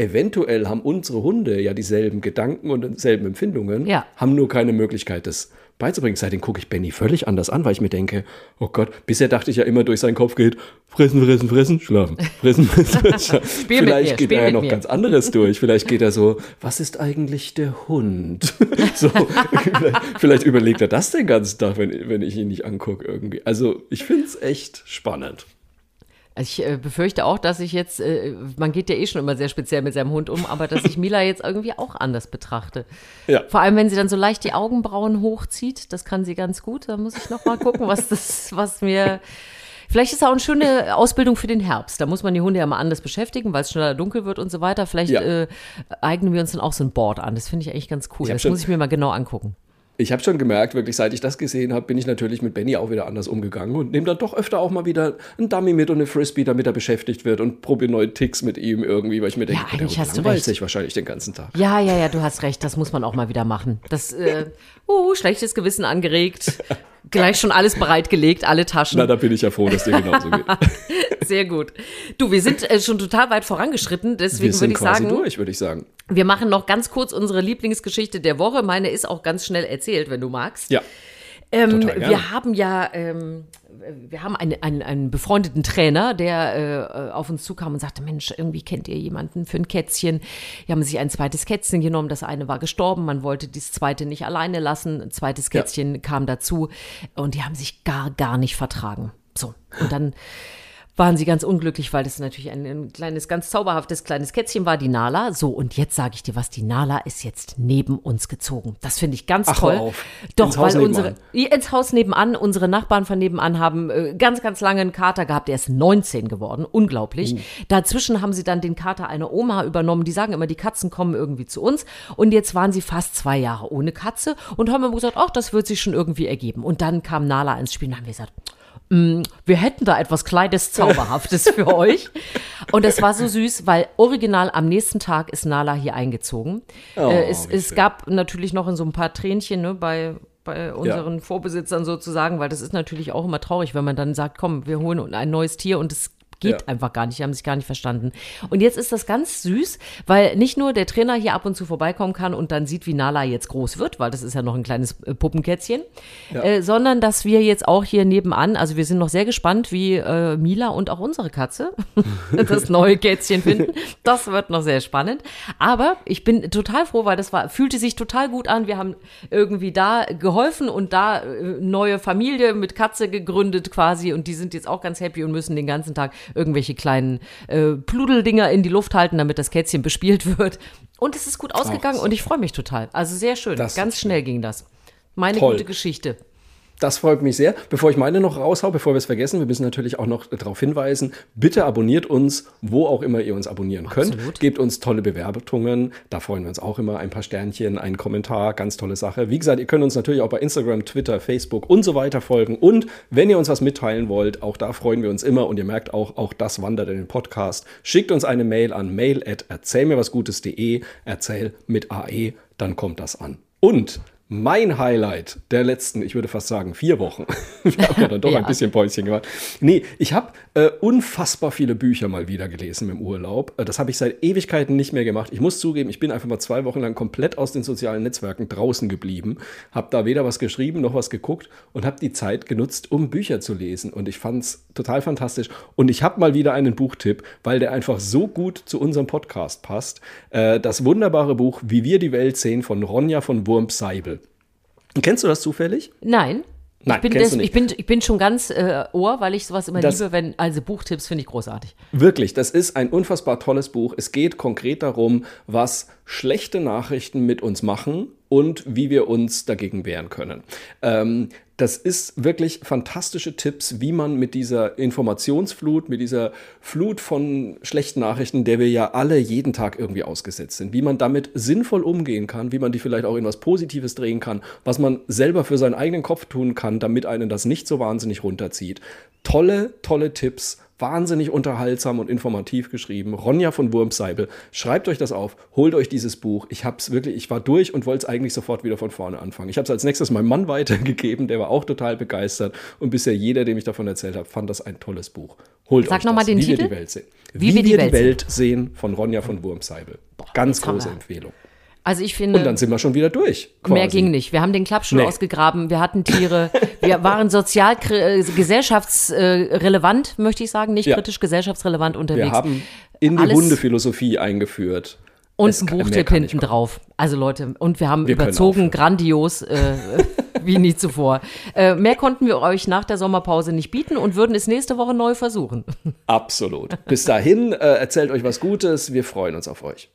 [SPEAKER 1] eventuell haben unsere Hunde ja dieselben Gedanken und dieselben Empfindungen, ja. haben nur keine Möglichkeit, das beizubringen. Seitdem gucke ich Benny völlig anders an, weil ich mir denke, oh Gott, bisher dachte ich ja immer durch seinen Kopf geht, fressen, fressen, fressen, schlafen, fressen, fressen, fressen. Vielleicht geht er ja noch mir. ganz anderes durch. Vielleicht geht er so, was ist eigentlich der Hund? so, vielleicht überlegt er das den ganzen Tag, wenn, wenn ich ihn nicht angucke irgendwie. Also ich finde es echt spannend.
[SPEAKER 2] Also ich äh, befürchte auch, dass ich jetzt, äh, man geht ja eh schon immer sehr speziell mit seinem Hund um, aber dass ich Mila jetzt irgendwie auch anders betrachte. Ja. Vor allem, wenn sie dann so leicht die Augenbrauen hochzieht, das kann sie ganz gut. Da muss ich noch mal gucken, was das, was mir. Vielleicht ist auch eine schöne Ausbildung für den Herbst. Da muss man die Hunde ja mal anders beschäftigen, weil es schneller dunkel wird und so weiter. Vielleicht ja. äh, eignen wir uns dann auch so ein Board an. Das finde ich eigentlich ganz cool. Das muss ich mir mal genau angucken
[SPEAKER 1] ich habe schon gemerkt, wirklich seit ich das gesehen habe, bin ich natürlich mit Benny auch wieder anders umgegangen und nehme dann doch öfter auch mal wieder einen Dummy mit und eine Frisbee, damit er beschäftigt wird und probiere neue Ticks mit ihm irgendwie, weil ich mir denke,
[SPEAKER 2] ja, eigentlich der hast du recht.
[SPEAKER 1] sich wahrscheinlich den ganzen Tag.
[SPEAKER 2] Ja, ja, ja, du hast recht, das muss man auch mal wieder machen. Das, äh, uh, schlechtes Gewissen angeregt. Gleich schon alles bereitgelegt, alle Taschen.
[SPEAKER 1] Na, da bin ich ja froh, dass dir genauso geht.
[SPEAKER 2] Sehr gut. Du, wir sind äh, schon total weit vorangeschritten, deswegen würde ich quasi
[SPEAKER 1] sagen. durch, würde ich sagen.
[SPEAKER 2] Wir machen noch ganz kurz unsere Lieblingsgeschichte der Woche. Meine ist auch ganz schnell erzählt, wenn du magst.
[SPEAKER 1] Ja.
[SPEAKER 2] Ähm, wir haben ja, ähm, wir haben einen, einen, einen befreundeten Trainer, der äh, auf uns zukam und sagte, Mensch, irgendwie kennt ihr jemanden für ein Kätzchen. Die haben sich ein zweites Kätzchen genommen, das eine war gestorben, man wollte das zweite nicht alleine lassen, ein zweites Kätzchen ja. kam dazu und die haben sich gar, gar nicht vertragen. So, und dann waren sie ganz unglücklich, weil das natürlich ein, ein, kleines, ganz zauberhaftes kleines Kätzchen war, die Nala. So, und jetzt sage ich dir was, die Nala ist jetzt neben uns gezogen. Das finde ich ganz Ach, toll. Auf. Doch, ins weil unsere, ins Haus nebenan, unsere Nachbarn von nebenan haben äh, ganz, ganz lange einen Kater gehabt. Der ist 19 geworden. Unglaublich. Uh. Dazwischen haben sie dann den Kater einer Oma übernommen. Die sagen immer, die Katzen kommen irgendwie zu uns. Und jetzt waren sie fast zwei Jahre ohne Katze und haben immer gesagt, ach, das wird sich schon irgendwie ergeben. Und dann kam Nala ins Spiel und haben wir gesagt, wir hätten da etwas Kleines, Zauberhaftes für euch. Und das war so süß, weil original am nächsten Tag ist Nala hier eingezogen. Oh, äh, es, es gab natürlich noch so ein paar Tränchen ne, bei, bei unseren ja. Vorbesitzern sozusagen, weil das ist natürlich auch immer traurig, wenn man dann sagt, komm, wir holen ein neues Tier und es geht ja. einfach gar nicht, die haben sich gar nicht verstanden. Und jetzt ist das ganz süß, weil nicht nur der Trainer hier ab und zu vorbeikommen kann und dann sieht, wie Nala jetzt groß wird, weil das ist ja noch ein kleines äh, Puppenkätzchen, ja. äh, sondern dass wir jetzt auch hier nebenan, also wir sind noch sehr gespannt, wie äh, Mila und auch unsere Katze das neue Kätzchen finden. Das wird noch sehr spannend. Aber ich bin total froh, weil das war, fühlte sich total gut an. Wir haben irgendwie da geholfen und da äh, neue Familie mit Katze gegründet quasi und die sind jetzt auch ganz happy und müssen den ganzen Tag irgendwelche kleinen äh, Pludeldinger in die Luft halten, damit das Kätzchen bespielt wird. Und es ist gut ausgegangen Ach, und ich freue mich total. Also sehr schön. Ganz schnell ging das. Meine Toll. gute Geschichte.
[SPEAKER 1] Das freut mich sehr. Bevor ich meine noch raushau, bevor wir es vergessen, wir müssen natürlich auch noch darauf hinweisen, bitte abonniert uns, wo auch immer ihr uns abonnieren könnt. Absolut. Gebt uns tolle Bewertungen, da freuen wir uns auch immer. Ein paar Sternchen, ein Kommentar, ganz tolle Sache. Wie gesagt, ihr könnt uns natürlich auch bei Instagram, Twitter, Facebook und so weiter folgen. Und wenn ihr uns was mitteilen wollt, auch da freuen wir uns immer. Und ihr merkt auch, auch das wandert in den Podcast. Schickt uns eine Mail an mail at erzählmirwasgutes.de, erzähl mit AE, dann kommt das an. Und mein Highlight der letzten, ich würde fast sagen, vier Wochen. Wir haben ja dann doch ja. ein bisschen Päuschen gemacht. Nee, ich habe äh, unfassbar viele Bücher mal wieder gelesen im Urlaub. Äh, das habe ich seit Ewigkeiten nicht mehr gemacht. Ich muss zugeben, ich bin einfach mal zwei Wochen lang komplett aus den sozialen Netzwerken draußen geblieben, habe da weder was geschrieben noch was geguckt und habe die Zeit genutzt, um Bücher zu lesen. Und ich fand es total fantastisch. Und ich habe mal wieder einen Buchtipp, weil der einfach so gut zu unserem Podcast passt. Äh, das wunderbare Buch Wie wir die Welt sehen von Ronja von Wurm-Seibel. Kennst du das zufällig?
[SPEAKER 2] Nein. Nein, ich bin, des, ich, bin, ich bin schon ganz äh, Ohr, weil ich sowas immer das, liebe, wenn, also Buchtipps finde ich großartig.
[SPEAKER 1] Wirklich, das ist ein unfassbar tolles Buch. Es geht konkret darum, was schlechte Nachrichten mit uns machen und wie wir uns dagegen wehren können. Ähm, das ist wirklich fantastische Tipps, wie man mit dieser Informationsflut, mit dieser Flut von schlechten Nachrichten, der wir ja alle jeden Tag irgendwie ausgesetzt sind, wie man damit sinnvoll umgehen kann, wie man die vielleicht auch in was Positives drehen kann, was man selber für seinen eigenen Kopf tun kann, damit einen das nicht so wahnsinnig runterzieht. Tolle, tolle Tipps wahnsinnig unterhaltsam und informativ geschrieben. Ronja von Wurmseibel. Schreibt euch das auf, holt euch dieses Buch. Ich hab's wirklich, ich war durch und wollte es eigentlich sofort wieder von vorne anfangen. Ich habe es als nächstes meinem Mann weitergegeben, der war auch total begeistert. Und bisher jeder, dem ich davon erzählt habe, fand das ein tolles Buch. Holt
[SPEAKER 2] Sag
[SPEAKER 1] euch
[SPEAKER 2] nochmal den
[SPEAKER 1] Wie
[SPEAKER 2] Titel.
[SPEAKER 1] Wir die Welt sehen. Wie, Wie wir die, Welt, Welt sehen von Ronja von Wurmseibel. Ganz große Empfehlung.
[SPEAKER 2] Also ich finde.
[SPEAKER 1] Und dann sind wir schon wieder durch.
[SPEAKER 2] Quasi. Mehr ging nicht. Wir haben den Klappstuhl nee. ausgegraben, wir hatten Tiere, wir waren sozial, äh, gesellschaftsrelevant, möchte ich sagen, nicht ja. kritisch gesellschaftsrelevant unterwegs.
[SPEAKER 1] Wir haben in die Hundephilosophie eingeführt.
[SPEAKER 2] Und ein Buchtipp hinten drauf. Also Leute, und wir haben wir überzogen, grandios, äh, wie nie zuvor. Äh, mehr konnten wir euch nach der Sommerpause nicht bieten und würden es nächste Woche neu versuchen.
[SPEAKER 1] Absolut. Bis dahin, äh, erzählt euch was Gutes. Wir freuen uns auf euch.